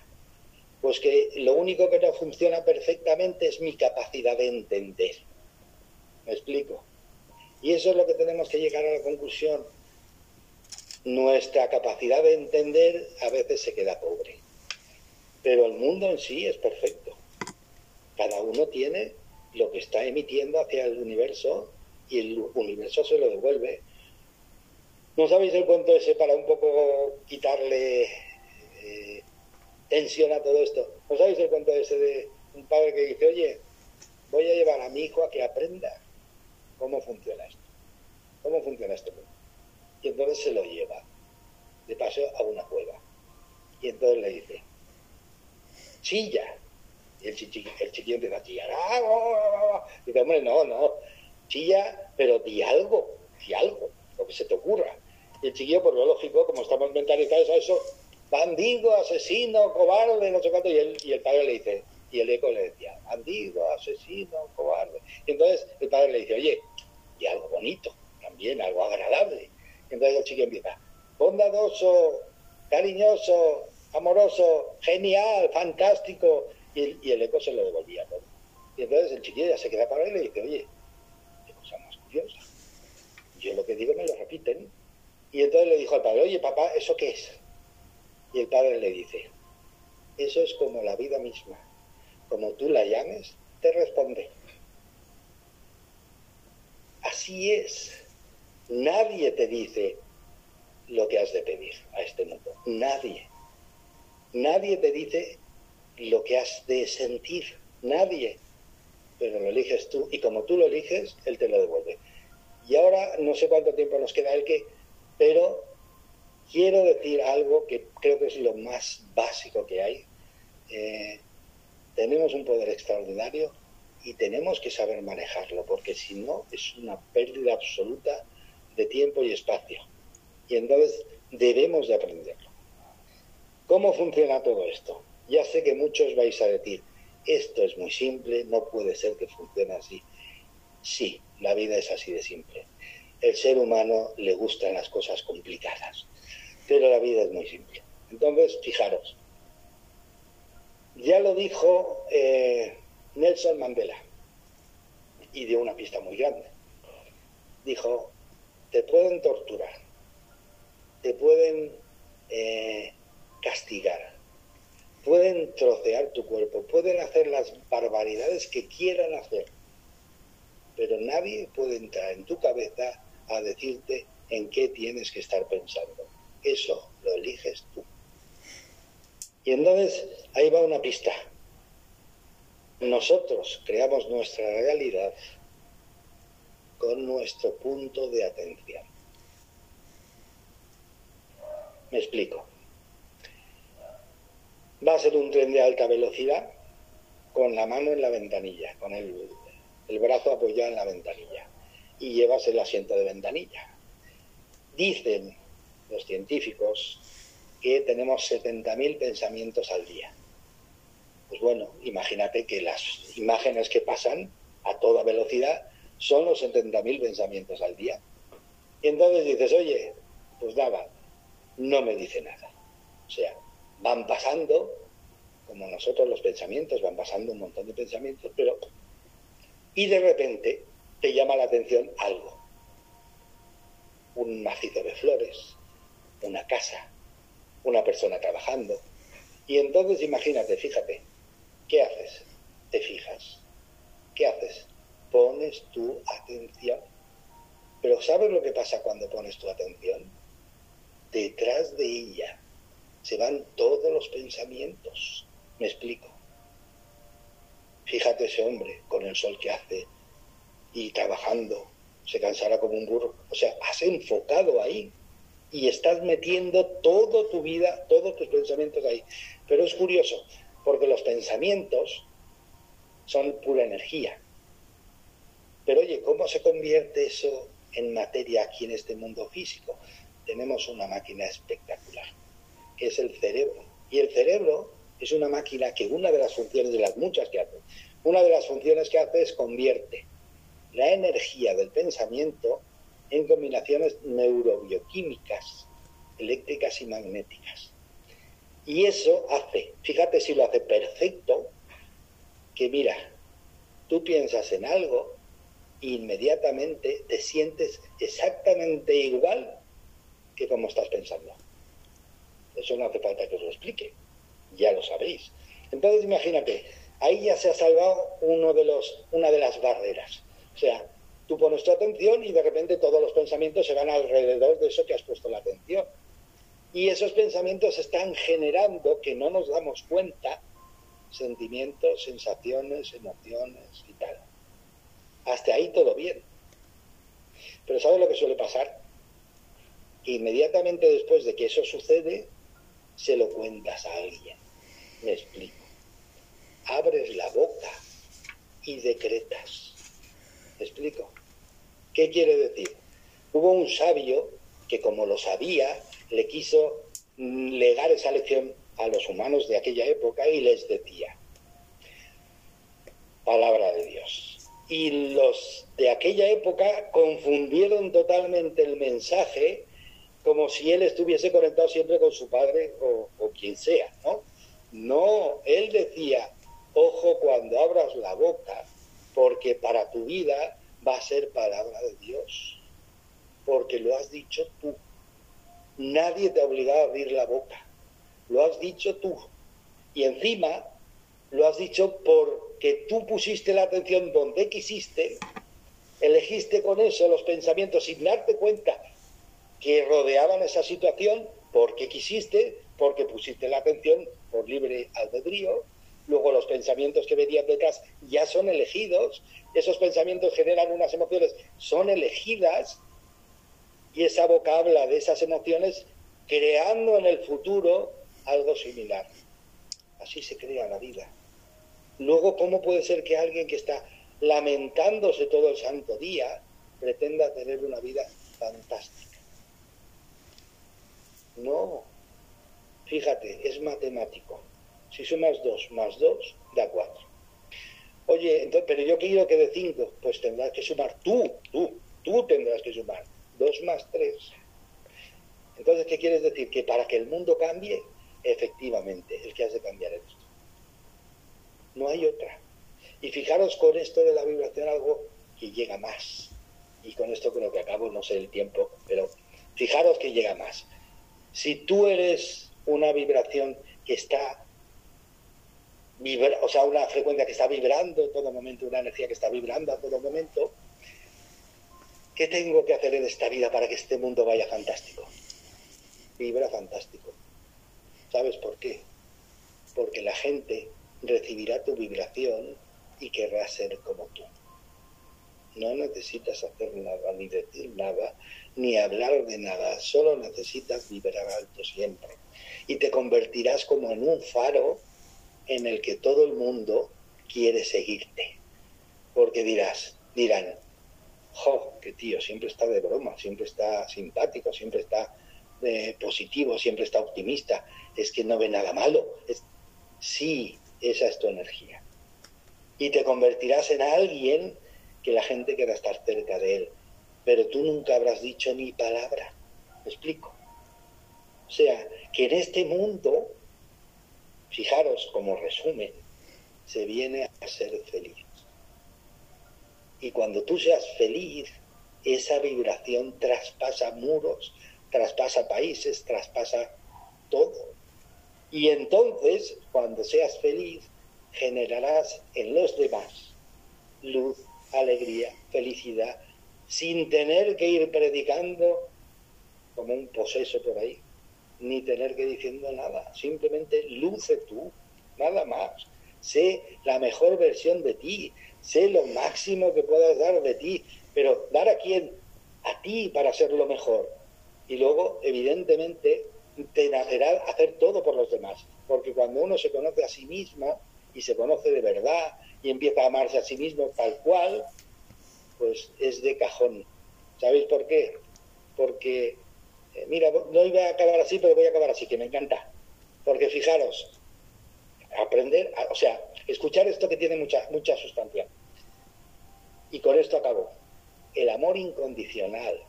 Pues que lo único que no funciona perfectamente es mi capacidad de entender. ¿Me explico? Y eso es lo que tenemos que llegar a la conclusión. Nuestra capacidad de entender a veces se queda pobre. Pero el mundo en sí es perfecto. Cada uno tiene lo que está emitiendo hacia el universo y el universo se lo devuelve. ¿No sabéis el cuento ese para un poco quitarle eh, tensión a todo esto? ¿No sabéis el cuento ese de un padre que dice, oye, voy a llevar a mi hijo a que aprenda cómo funciona esto? ¿Cómo funciona esto? Y entonces se lo lleva, de paso, a una cueva. Y entonces le dice, chilla, y el, chiquillo, el chiquillo empieza a chillar. ¡Ah, dice, hombre, no, no. Chilla, pero di algo, di algo, lo que se te ocurra. Y el chiquillo, por lo lógico, como estamos mentalizados a eso, bandido, asesino, cobarde, no sé cuánto. Y y el padre le dice, y el eco le decía, bandido, asesino, cobarde. Y entonces el padre le dice, oye, y algo bonito, también algo agradable. Y entonces el chiquillo empieza, bondadoso, cariñoso, amoroso, genial, fantástico, y, el eco se lo devolvía todo. Y entonces el chiquillo ya se queda para él y le dice, oye, qué cosa más curiosa. Yo lo que digo me lo repiten. Y entonces le dijo al padre, oye papá, ¿eso qué es? Y el padre le dice, eso es como la vida misma. Como tú la llames, te responde. Así es. Nadie te dice lo que has de pedir a este mundo. Nadie. Nadie te dice lo que has de sentir, nadie, pero lo eliges tú y como tú lo eliges, él te lo devuelve. Y ahora no sé cuánto tiempo nos queda el que, pero quiero decir algo que creo que es lo más básico que hay. Eh, tenemos un poder extraordinario y tenemos que saber manejarlo, porque si no es una pérdida absoluta de tiempo y espacio. Y entonces debemos de aprenderlo. ¿Cómo funciona todo esto? Ya sé que muchos vais a decir, esto es muy simple, no puede ser que funcione así. Sí, la vida es así de simple. El ser humano le gustan las cosas complicadas, pero la vida es muy simple. Entonces, fijaros, ya lo dijo eh, Nelson Mandela y dio una pista muy grande. Dijo, te pueden torturar, te pueden eh, castigar, pueden trocear tu cuerpo, pueden hacer las barbaridades que quieran hacer, pero nadie puede entrar en tu cabeza a decirte en qué tienes que estar pensando. Eso lo eliges tú. Y entonces ahí va una pista. Nosotros creamos nuestra realidad con nuestro punto de atención. Me explico. Va a ser un tren de alta velocidad con la mano en la ventanilla, con el, brazo apoyado en la ventanilla y llevas el asiento de ventanilla. Dicen los científicos que tenemos 70.000 pensamientos al día. Pues bueno, imagínate que las imágenes que pasan a toda velocidad son los 70.000 pensamientos al día. Y entonces dices, oye, pues nada, no me dice nada. O sea, van pasando, como nosotros los pensamientos, van pasando un montón de pensamientos, pero... Y de repente te llama la atención algo. Un macizo de flores, una casa, una persona trabajando. Y entonces imagínate, fíjate, ¿qué haces? Te fijas. ¿Qué haces? Pones tu atención. Pero ¿sabes lo que pasa cuando pones tu atención? Detrás de ella se van todos los pensamientos. Me explico. Fíjate ese hombre con el sol que hace y trabajando, se cansará como un burro. O sea, has enfocado ahí y estás metiendo toda tu vida, todos tus pensamientos ahí. Pero es curioso, porque los pensamientos son pura energía. Pero oye, ¿cómo se convierte eso en materia aquí en este mundo físico? Tenemos una máquina espectacular, que es el cerebro. Y el cerebro es una máquina que una de las funciones, de las muchas que hace, una de las funciones que hace es convierte la energía del pensamiento en combinaciones neurobioquímicas, eléctricas y magnéticas. Y eso hace, fíjate si lo hace perfecto, que mira, tú piensas en algo e inmediatamente te sientes exactamente igual que como estás pensando. Eso no hace falta que os lo explique, ya lo sabéis. Entonces imagínate, ahí ya se ha salvado uno de los, una de las barreras. O sea, tú pones tu atención y de repente todos los pensamientos se van alrededor de eso que has puesto la atención. Y esos pensamientos están generando, que no nos damos cuenta, sentimientos, sensaciones, emociones y tal. Hasta ahí todo bien. Pero ¿sabes lo que suele pasar? Inmediatamente después de que eso sucede, se lo cuentas a alguien. Me explico. Abres la boca y decretas. ¿Me explico? ¿Qué quiere decir? Hubo un sabio que como lo sabía, le quiso legar esa lección a los humanos de aquella época y les decía, palabra de Dios. Y los de aquella época confundieron totalmente el mensaje como si él estuviese conectado siempre con su padre o, quien sea, ¿no? No, él decía, ojo cuando abras la boca, porque para tu vida va a ser palabra de Dios, porque lo has dicho tú. Nadie te ha obligado a abrir la boca, lo has dicho tú. Y encima lo has dicho porque tú pusiste la atención donde quisiste, elegiste con eso los pensamientos sin darte cuenta que rodeaban esa situación porque quisiste, porque pusiste la atención por libre albedrío, luego los pensamientos que venían detrás ya son elegidos, esos pensamientos generan unas emociones, son elegidas, y esa boca habla de esas emociones creando en el futuro algo similar. Así se crea la vida. Luego, ¿cómo puede ser que alguien que está lamentándose todo el santo día pretenda tener una vida fantástica? No, fíjate, es matemático. Si sumas 2 más 2, da 4. Oye, pero yo quiero que de 5, pues tendrás que sumar tú, tú, tú tendrás que sumar 2 más 3. Entonces, ¿qué quieres decir? Que para que el mundo cambie, efectivamente, el que hace cambiar esto. No hay otra. Y fijaros con esto de la vibración algo que llega más. Y con esto creo que acabo, no sé el tiempo, pero fijaros que llega más. Si tú eres una vibración que está o sea, una frecuencia que está vibrando en todo momento, una energía que está vibrando a todo momento, ¿Qué tengo que hacer en esta vida para que este mundo vaya fantástico? Vibra fantástico. ¿Sabes por qué? Porque la gente recibirá tu vibración y querrá ser como tú. No necesitas hacer nada, ni decir nada, ni hablar de nada, solo necesitas vibrar alto siempre. Y te convertirás como en un faro en el que todo el mundo quiere seguirte. Porque dirás, dirán, jo, que tío, siempre está de broma, siempre está simpático, siempre está eh, positivo, siempre está optimista, es que no ve nada malo. Sí, esa es tu energía. Y te convertirás en alguien que la gente quiera estar cerca de él. Pero tú nunca habrás dicho ni palabra. ¿Me explico? O sea, que en este mundo, fijaros como resumen, se viene a ser feliz. Y cuando tú seas feliz, esa vibración traspasa muros, traspasa países, traspasa todo. Y entonces, cuando seas feliz, generarás en los demás luz, alegría, felicidad, sin tener que ir predicando como un poseso por ahí, ni tener que diciendo nada. Simplemente luce tú, nada más. Sé la mejor versión de ti, sé lo máximo que puedas dar de ti, pero dar a quién? A ti para ser lo mejor. Y luego, evidentemente, te nacerá hacer todo por los demás, porque cuando uno se conoce a sí mismo y se conoce de verdad y empieza a amarse a sí mismo tal cual, pues es de cajón. ¿Sabéis por qué? Porque, eh, mira, no iba a acabar así, pero voy a acabar así, que me encanta. Porque fijaros, aprender, o sea, escuchar esto que tiene mucha, mucha sustancia. Y con esto acabo. El amor incondicional,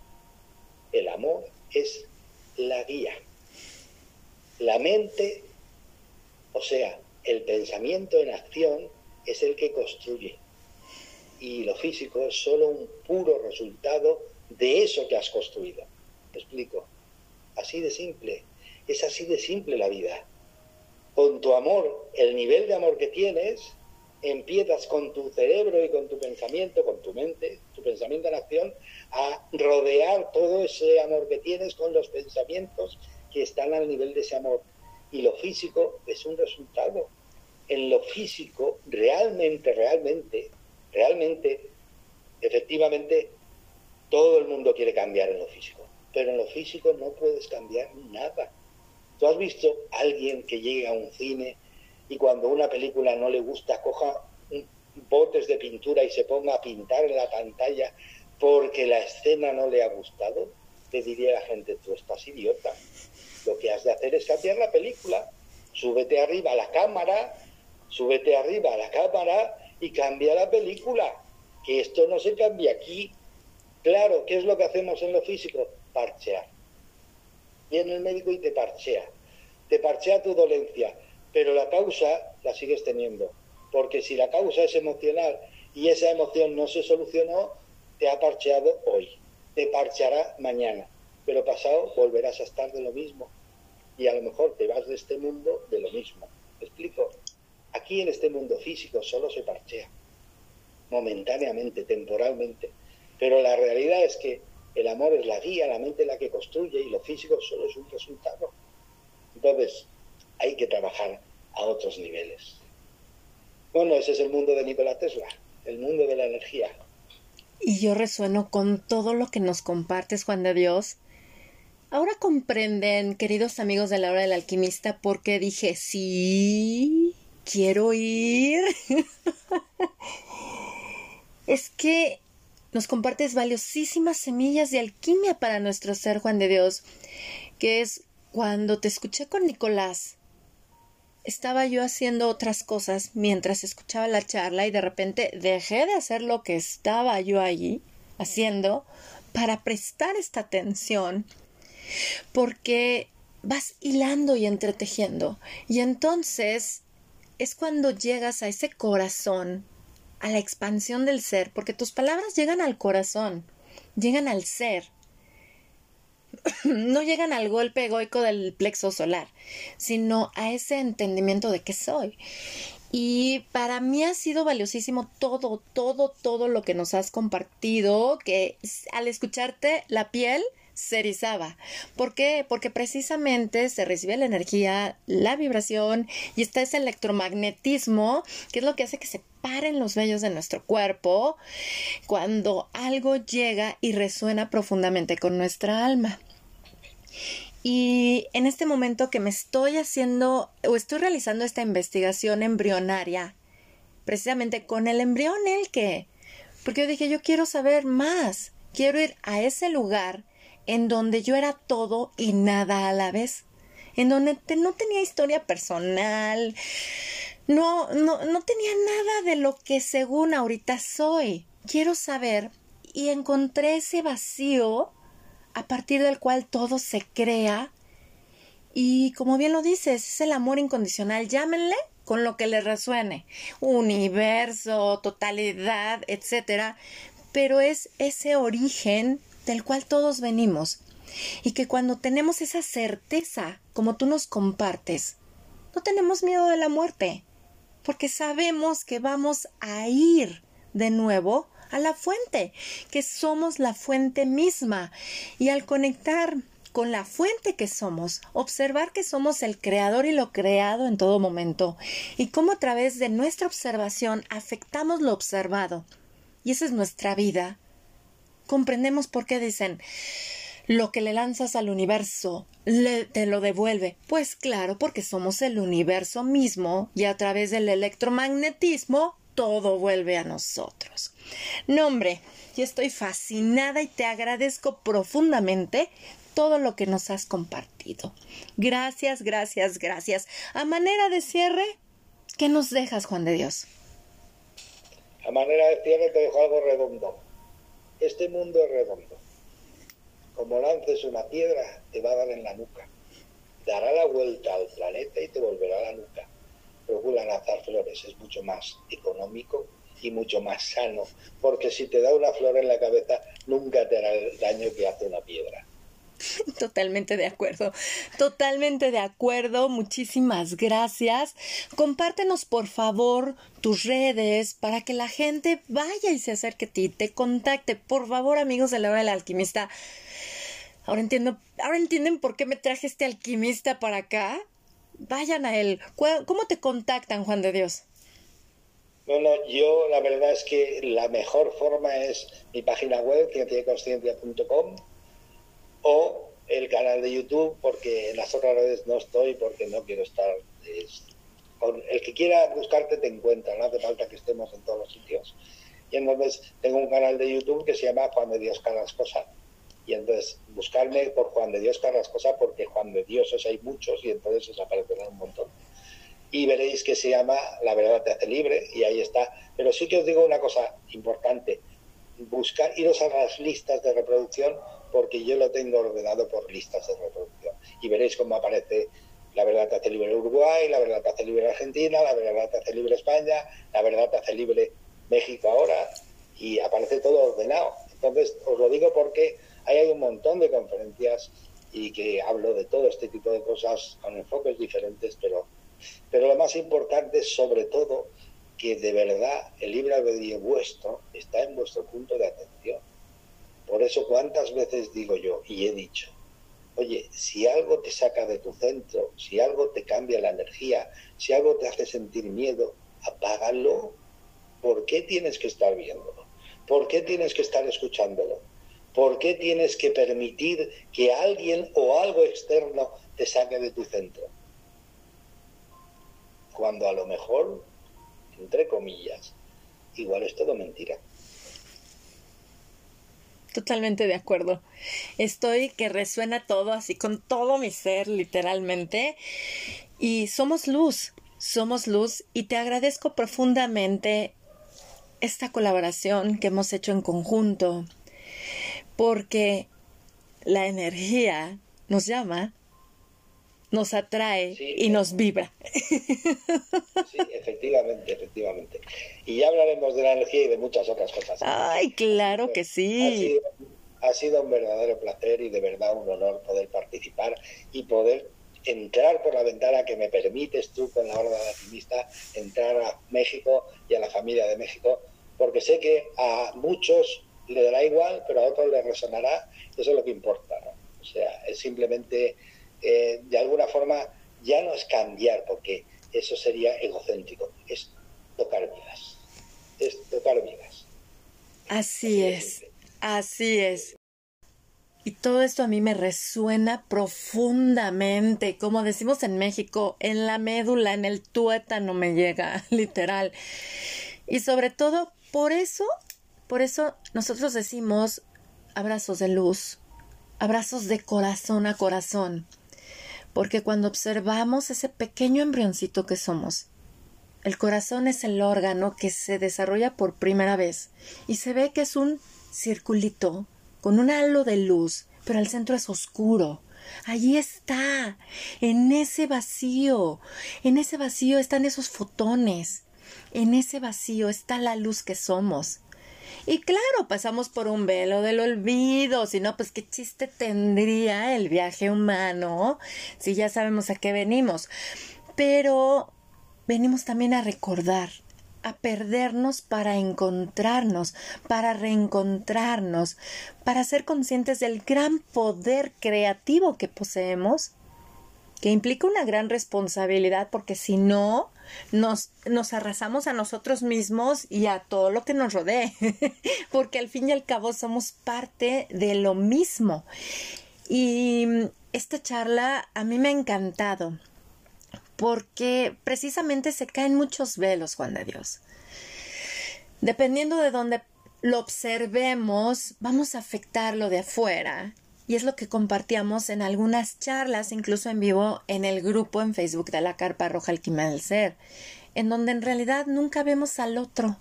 el amor es la guía. La mente, o sea, el pensamiento en acción es el que construye. Y lo físico es solo un puro resultado de eso que has construido. ¿Me explico? Así de simple. Es así de simple la vida. Con tu amor, el nivel de amor que tienes, empiezas con tu cerebro y con tu pensamiento, con tu mente, tu pensamiento en acción, a rodear todo ese amor que tienes con los pensamientos que están al nivel de ese amor. Y lo físico es un resultado. En lo físico, realmente, realmente, realmente, efectivamente, todo el mundo quiere cambiar en lo físico. Pero en lo físico no puedes cambiar nada. ¿Tú has visto a alguien que llegue a un cine y cuando una película no le gusta coja botes de pintura y se ponga a pintar en la pantalla porque la escena no le ha gustado? Te diría la gente, tú estás idiota. Lo que has de hacer es cambiar la película. Súbete arriba a la cámara, súbete arriba a la cámara y cambia la película. Que esto no se cambia aquí. Claro, ¿qué es lo que hacemos en lo físico? Parchear. Viene el médico y te parchea. Te parchea tu dolencia, pero la causa la sigues teniendo. Porque si la causa es emocional y esa emoción no se solucionó, te ha parcheado hoy. Te parcheará mañana pero pasado volverás a estar de lo mismo y a lo mejor te vas de este mundo de lo mismo. ¿Me explico? Aquí en este mundo físico solo se parchea, momentáneamente, temporalmente, pero la realidad es que el amor es la guía, la mente es la que construye y lo físico solo es un resultado. Entonces, hay que trabajar a otros niveles. Bueno, ese es el mundo de Nikola Tesla, el mundo de la energía. Y yo resueno con todo lo que nos compartes, Juan de Dios. Ahora comprenden, queridos amigos de la hora del alquimista, por qué dije sí, quiero ir. es que nos compartes valiosísimas semillas de alquimia para nuestro ser Juan de Dios, que es cuando te escuché con Nicolás. Estaba yo haciendo otras cosas mientras escuchaba la charla y de repente dejé de hacer lo que estaba yo allí haciendo para prestar esta atención porque vas hilando y entretejiendo. Y entonces es cuando llegas a ese corazón, a la expansión del ser, porque tus palabras llegan al corazón, llegan al ser. no llegan al golpe egoico del plexo solar, sino a ese entendimiento de que soy. Y para mí ha sido valiosísimo todo, todo, todo lo que nos has compartido, que al escucharte la piel se. ¿Por qué? Porque precisamente se recibe la energía, la vibración y está ese electromagnetismo, que es lo que hace que se paren los vellos de nuestro cuerpo cuando algo llega y resuena profundamente con nuestra alma. Y en este momento que me estoy haciendo o estoy realizando esta investigación embrionaria, precisamente con el embrión, el que, porque yo dije, yo quiero saber más, quiero ir a ese lugar en donde yo era todo y nada a la vez, en donde no tenía historia personal, no, no, no tenía nada de lo que según ahorita soy. Quiero saber y encontré ese vacío a partir del cual todo se crea. Y como bien lo dices, es el amor incondicional. Llámenle con lo que le resuene. Universo, totalidad, etcétera. Pero es ese origen del cual todos venimos. Y que cuando tenemos esa certeza, como tú nos compartes, no tenemos miedo de la muerte, porque sabemos que vamos a ir de nuevo a la fuente, que somos la fuente misma. Y al conectar con la fuente que somos, observar que somos el creador y lo creado en todo momento, y cómo a través de nuestra observación afectamos lo observado. Y esa es nuestra vida. Comprendemos por qué dicen lo que le lanzas al universo te lo devuelve. Pues claro, porque somos el universo mismo y a través del electromagnetismo todo vuelve a nosotros. No, yo estoy fascinada y te agradezco profundamente todo lo que nos has compartido. Gracias, gracias, gracias. A manera de cierre, ¿qué nos dejas, Juan de Dios? A manera de cierre te dejo algo redondo. Este mundo es redondo. Como lances una piedra, te va a dar en la nuca. Dará la vuelta al planeta y te volverá a la nuca procura lanzar flores, es mucho más económico y mucho más sano, porque si te da una flor en la cabeza, nunca te hará el daño que hace una piedra. Totalmente de acuerdo, totalmente de acuerdo. Muchísimas gracias. Compártenos por favor tus redes para que la gente vaya y se acerque a ti, te contacte. Por favor, amigos de la hora del alquimista. Ahora entiendo, ahora entienden por qué me traje este alquimista para acá vayan a él. ¿Cómo te contactan, Juan de Dios? No, no, yo la verdad es que la mejor forma es mi página web, cienciaconsciencia.com o el canal de YouTube, porque en las otras redes no estoy porque no quiero estar. con el que quiera buscarte te encuentra, no hace falta que estemos en todos los sitios. Y entonces tengo un canal de YouTube que se llama Juan de Dios Carrascosa y entonces buscarme por Juan de Dios Carrascosa porque Juan de Dioses hay muchos y entonces os aparecerá un montón. Y veréis que se llama La verdad te hace libre y ahí está. Pero sí que os digo una cosa importante, buscar, iros a las listas de reproducción porque yo lo tengo ordenado por listas de reproducción. Y veréis cómo aparece La verdad te hace libre Uruguay, La verdad te hace libre Argentina, La verdad te hace libre España, La verdad te hace libre México ahora y aparece todo ordenado. Entonces os lo digo porque hay un montón de conferencias y que hablo de todo este tipo de cosas con enfoques diferentes, pero, pero lo más importante es sobre todo que de verdad el libre albedrío vuestro está en vuestro punto de atención. Por eso cuántas veces digo yo y he dicho, oye, si algo te saca de tu centro, si algo te cambia la energía, si algo te hace sentir miedo, apágalo. ¿Por qué tienes que estar viéndolo? ¿Por qué tienes que estar escuchándolo? ¿Por qué tienes que permitir que alguien o algo externo te saque de tu centro? Cuando a lo mejor, entre comillas, igual es todo mentira. Totalmente de acuerdo. Estoy que resuena todo así con todo mi ser, literalmente. Y somos luz, somos luz y te agradezco profundamente esta colaboración que hemos hecho en conjunto, porque la energía nos llama, nos atrae y nos vibra. Sí, efectivamente, efectivamente. Y ya hablaremos de la energía y de muchas otras cosas. Ay, claro que sí. Ha sido, un verdadero placer y de verdad un honor poder participar y poder entrar por la ventana que me permites tú con la horda de alquimista, entrar a México y a la familia de México, porque sé que a muchos le dará igual, pero a otros les resonará, eso es lo que importa, ¿no? O sea, es simplemente, eh, de alguna forma, ya no es cambiar, porque eso sería egocéntrico, es tocar vidas, es tocar vidas. Así es, así es. Y todo esto a mí me resuena profundamente, como decimos en México, en la médula, en el tuétano me llega, literal. Y sobre todo, por eso, por eso nosotros decimos abrazos de luz, abrazos de corazón a corazón, porque cuando observamos ese pequeño embrioncito que somos, el corazón es el órgano que se desarrolla por primera vez y se ve que es un circulito con un halo de luz, pero el centro es oscuro. Allí está, en ese vacío, en ese vacío están esos fotones, en ese vacío está la luz que somos. Y claro, pasamos por un velo del olvido, si no, pues qué chiste tendría el viaje humano si ya sabemos a qué venimos. Pero venimos también a recordar, a perdernos para encontrarnos, para reencontrarnos, para ser conscientes del gran poder creativo que poseemos, que implica una gran responsabilidad, porque si no, nos, nos arrasamos a nosotros mismos y a todo lo que nos rodee, porque al fin y al cabo somos parte de lo mismo. Y esta charla a mí me ha encantado porque precisamente se caen muchos velos, Juan de Dios. Dependiendo de dónde lo observemos, vamos a afectarlo de afuera. Y es lo que compartíamos en algunas charlas, incluso en vivo, en el grupo en Facebook de la Carpa Roja Alquimia del Ser, en donde en realidad nunca vemos al otro,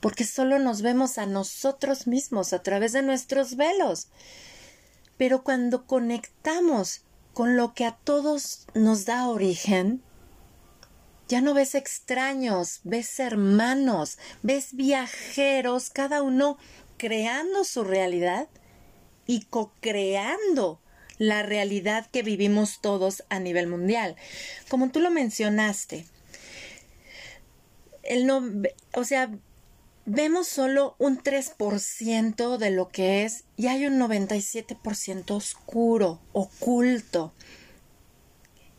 porque solo nos vemos a nosotros mismos a través de nuestros velos. Pero cuando conectamos con lo que a todos nos da origen, ya no ves extraños, ves hermanos, ves viajeros, cada uno creando su realidad y co-creando la realidad que vivimos todos a nivel mundial. Como tú lo mencionaste, el no, o sea, vemos solo un 3% de lo que es y hay un 97% oscuro, oculto,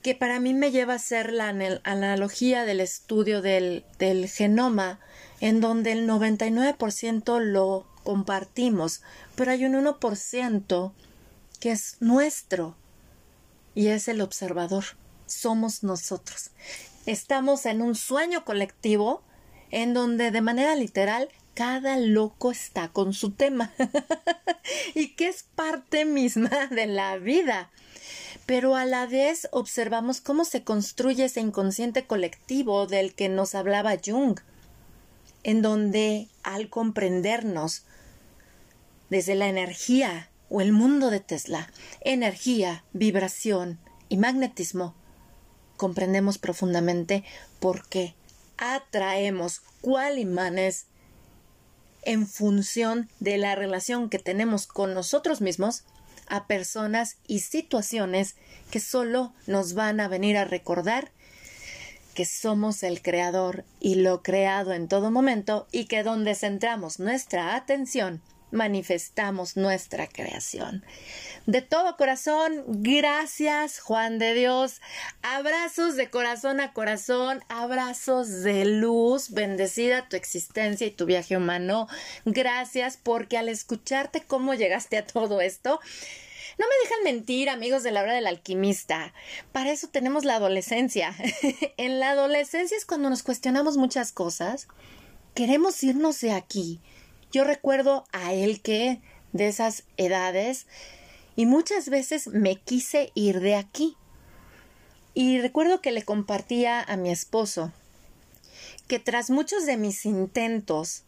que para mí me lleva a ser la analogía del estudio del, del genoma, en donde el 99% lo compartimos, pero hay un 1% que es nuestro y es el observador, somos nosotros. Estamos en un sueño colectivo en donde de manera literal cada loco está con su tema y que es parte misma de la vida. Pero a la vez observamos cómo se construye ese inconsciente colectivo del que nos hablaba Jung, en donde al comprendernos desde la energía o el mundo de Tesla, energía, vibración y magnetismo, comprendemos profundamente por qué atraemos cual imanes en función de la relación que tenemos con nosotros mismos a personas y situaciones que solo nos van a venir a recordar que somos el creador y lo creado en todo momento y que donde centramos nuestra atención manifestamos nuestra creación. De todo corazón, gracias Juan de Dios. Abrazos de corazón a corazón, abrazos de luz, bendecida tu existencia y tu viaje humano. Gracias porque al escucharte cómo llegaste a todo esto, no me dejan mentir, amigos de la hora del alquimista. Para eso tenemos la adolescencia. en la adolescencia es cuando nos cuestionamos muchas cosas. Queremos irnos de aquí yo recuerdo a él que de esas edades y muchas veces me quise ir de aquí. Y recuerdo que le compartía a mi esposo que tras muchos de mis intentos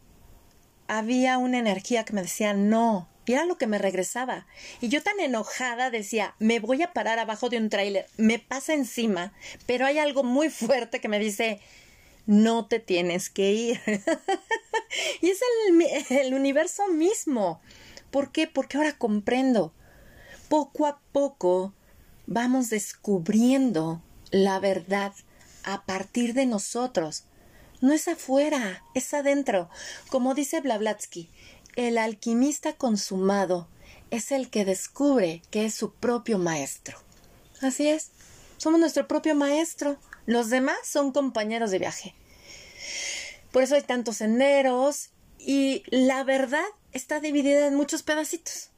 había una energía que me decía no, y era lo que me regresaba. Y yo tan enojada decía, me voy a parar abajo de un tráiler, me pasa encima, pero hay algo muy fuerte que me dice, no te tienes que ir. y es el, universo mismo. ¿Por qué? Porque ahora comprendo. Poco a poco vamos descubriendo la verdad a partir de nosotros. No es afuera, es adentro. Como dice Blavatsky, el alquimista consumado es el que descubre que es su propio maestro. Así es, somos nuestro propio maestro. Los demás son compañeros de viaje. Por eso hay tantos senderos y la verdad está dividida en muchos pedacitos.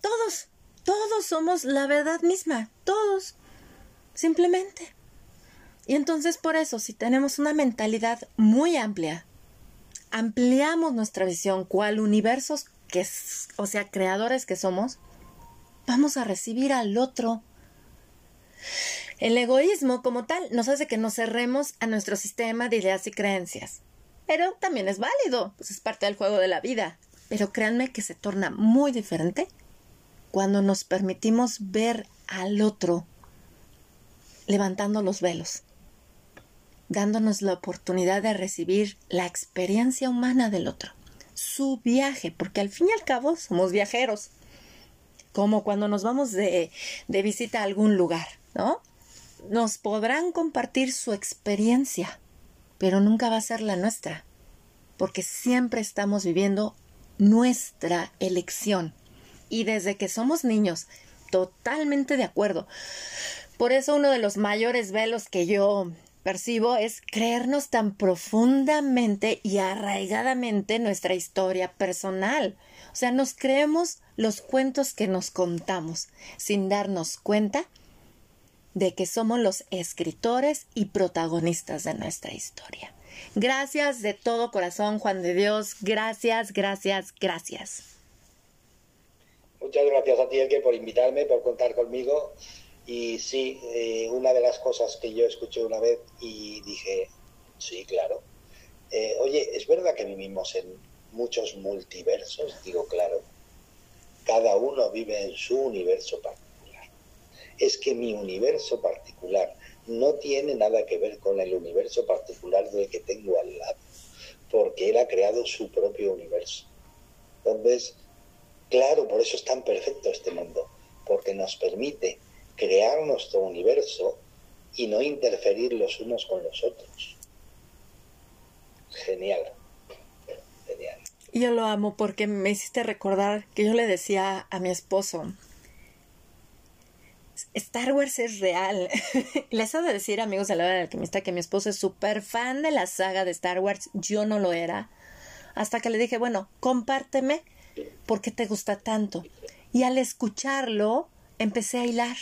Todos, todos somos la verdad misma, todos, simplemente. Y entonces por eso, si tenemos una mentalidad muy amplia, ampliamos nuestra visión, cual universos que, o sea, creadores que somos, vamos a recibir al otro. El egoísmo como tal nos hace que nos cerremos a nuestro sistema de ideas y creencias. Pero también es válido, pues es parte del juego de la vida. Pero créanme que se torna muy diferente cuando nos permitimos ver al otro levantando los velos, dándonos la oportunidad de recibir la experiencia humana del otro, su viaje, porque al fin y al cabo somos viajeros, como cuando nos vamos de, de visita a algún lugar, ¿no? Nos podrán compartir su experiencia, pero nunca va a ser la nuestra, porque siempre estamos viviendo nuestra elección. Y desde que somos niños, totalmente de acuerdo. Por eso uno de los mayores velos que yo percibo es creernos tan profundamente y arraigadamente nuestra historia personal. O sea, nos creemos los cuentos que nos contamos sin darnos cuenta de que somos los escritores y protagonistas de nuestra historia. Gracias de todo corazón, Juan de Dios. Gracias, gracias, gracias. Muchas gracias a ti, Elke, por invitarme, por contar conmigo. Y sí, eh, una de las cosas que yo escuché una vez y dije, sí, claro. Eh, oye, ¿es verdad que vivimos en muchos multiversos? Digo, claro. Cada uno vive en su universo particular. Es que mi universo particular no tiene nada que ver con el universo particular del que tengo al lado, porque él ha creado su propio universo. Entonces, claro, por eso es tan perfecto este mundo, porque nos permite crear nuestro universo y no interferir los unos con los otros. Genial, genial. Yo lo amo porque me hiciste recordar que yo le decía a mi esposo, Star Wars es real. Les he de decir, amigos de la hora del alquimista, que mi esposo es súper fan de la saga de Star Wars. Yo no lo era. Hasta que le dije, bueno, compárteme por qué te gusta tanto. Y al escucharlo, empecé a hilar.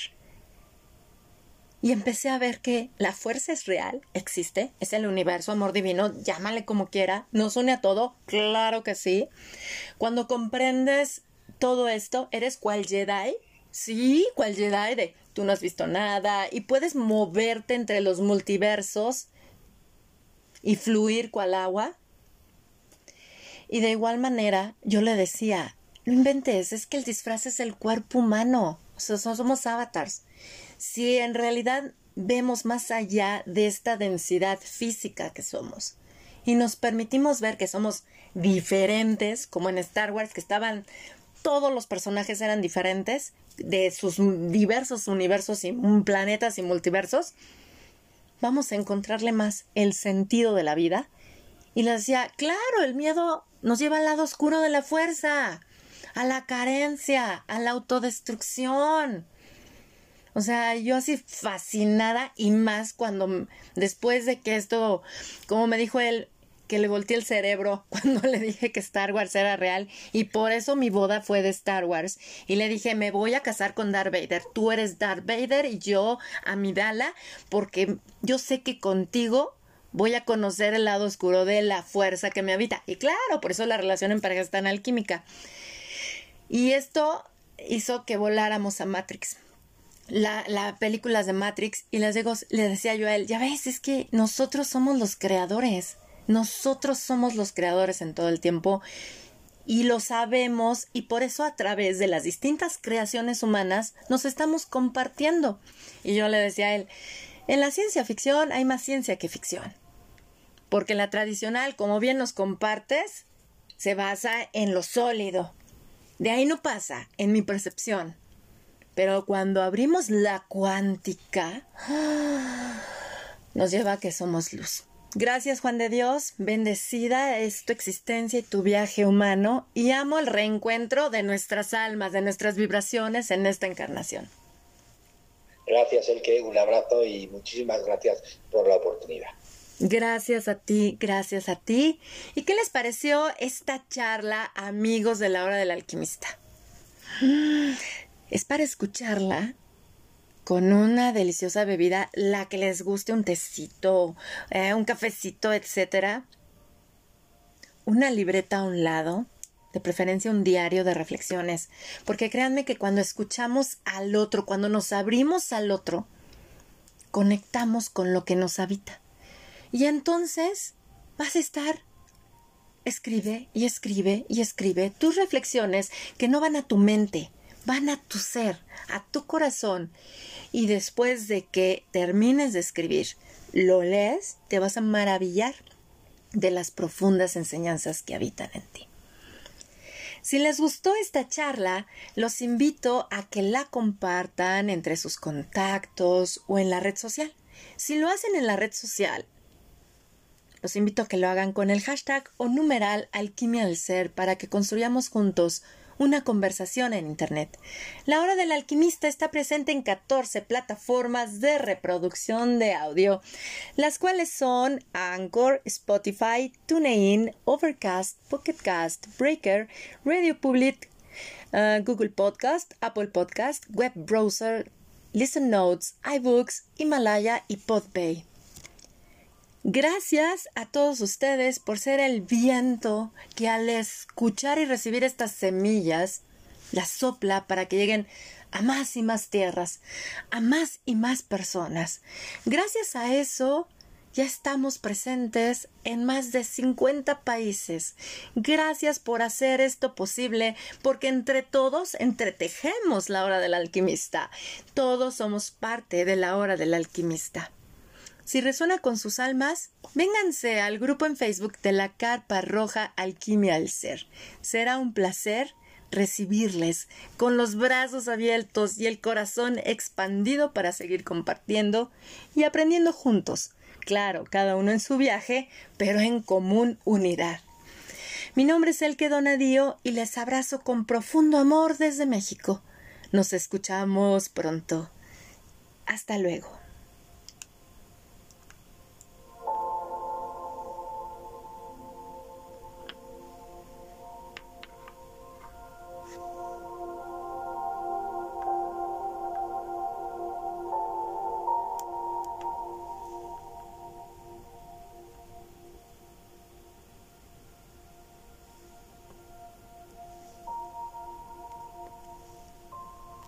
Y empecé a ver que la fuerza es real, existe, es el universo, amor divino, llámale como quiera, nos une a todo, claro que sí. Cuando comprendes todo esto, eres cual Jedi, Sí, cual Jedi de tú no has visto nada y puedes moverte entre los multiversos y fluir cual agua. Y de igual manera, yo le decía, no inventes, es que el disfraz es el cuerpo humano, o sea, somos avatars. Si en realidad vemos más allá de esta densidad física que somos y nos permitimos ver que somos diferentes, como en Star Wars, que estaban todos los personajes eran diferentes, de sus diversos universos y planetas y multiversos, vamos a encontrarle más el sentido de la vida. Y le decía, claro, el miedo nos lleva al lado oscuro de la fuerza, a la carencia, a la autodestrucción. O sea, yo así fascinada y más cuando después de que esto, como me dijo él, que le volteé el cerebro cuando le dije que Star Wars era real y por eso mi boda fue de Star Wars y le dije me voy a casar con Darth Vader. Tú eres Darth Vader y yo Amidala porque yo sé que contigo voy a conocer el lado oscuro de la fuerza que me habita y claro por eso la relación en pareja es tan alquímica. Y esto hizo que voláramos a Matrix. La, la películas de Matrix y les digo, le decía yo a él, ya ves, es que nosotros somos los creadores. Nosotros somos los creadores en todo el tiempo y lo sabemos y por eso a través de las distintas creaciones humanas nos estamos compartiendo. Y yo le decía a él, en la ciencia ficción hay más ciencia que ficción. Porque la tradicional, como bien nos compartes, se basa en lo sólido. De ahí no pasa, en mi percepción. Pero cuando abrimos la cuántica, nos lleva a que somos luz. Gracias Juan de Dios, bendecida es tu existencia y tu viaje humano y amo el reencuentro de nuestras almas, de nuestras vibraciones en esta encarnación. Gracias Elke, un abrazo y muchísimas gracias por la oportunidad. Gracias a ti, gracias a ti. ¿Y qué les pareció esta charla, amigos de la hora del alquimista? Es para escucharla con una deliciosa bebida, la que les guste, un tecito, eh, un cafecito, etcétera. Una libreta a un lado, de preferencia un diario de reflexiones, porque créanme que cuando escuchamos al otro, cuando nos abrimos al otro, conectamos con lo que nos habita. Y entonces vas a estar escribe y escribe y escribe tus reflexiones que no van a tu mente, van a tu ser, a tu corazón y después de que termines de escribir, lo lees, te vas a maravillar de las profundas enseñanzas que habitan en ti. Si les gustó esta charla, los invito a que la compartan entre sus contactos o en la red social. Si lo hacen en la red social, los invito a que lo hagan con el hashtag o numeral alquimia del ser para que construyamos juntos una conversación en Internet. La hora del alquimista está presente en 14 plataformas de reproducción de audio, las cuales son Anchor, Spotify, TuneIn, Overcast, Pocketcast, Breaker, Radio Public, uh, Google Podcast, Apple Podcast, Web Browser, Listen Notes, iBooks, Himalaya y Podpay. Gracias a todos ustedes por ser el viento que al escuchar y recibir estas semillas las sopla para que lleguen a más y más tierras, a más y más personas. Gracias a eso ya estamos presentes en más de 50 países. Gracias por hacer esto posible, porque entre todos entretejemos la hora del alquimista. Todos somos parte de la hora del alquimista. Si resuena con sus almas, vénganse al grupo en Facebook de la Carpa Roja Alquimia al Ser. Será un placer recibirles con los brazos abiertos y el corazón expandido para seguir compartiendo y aprendiendo juntos. Claro, cada uno en su viaje, pero en común unidad. Mi nombre es Elke Donadío y les abrazo con profundo amor desde México. Nos escuchamos pronto. Hasta luego.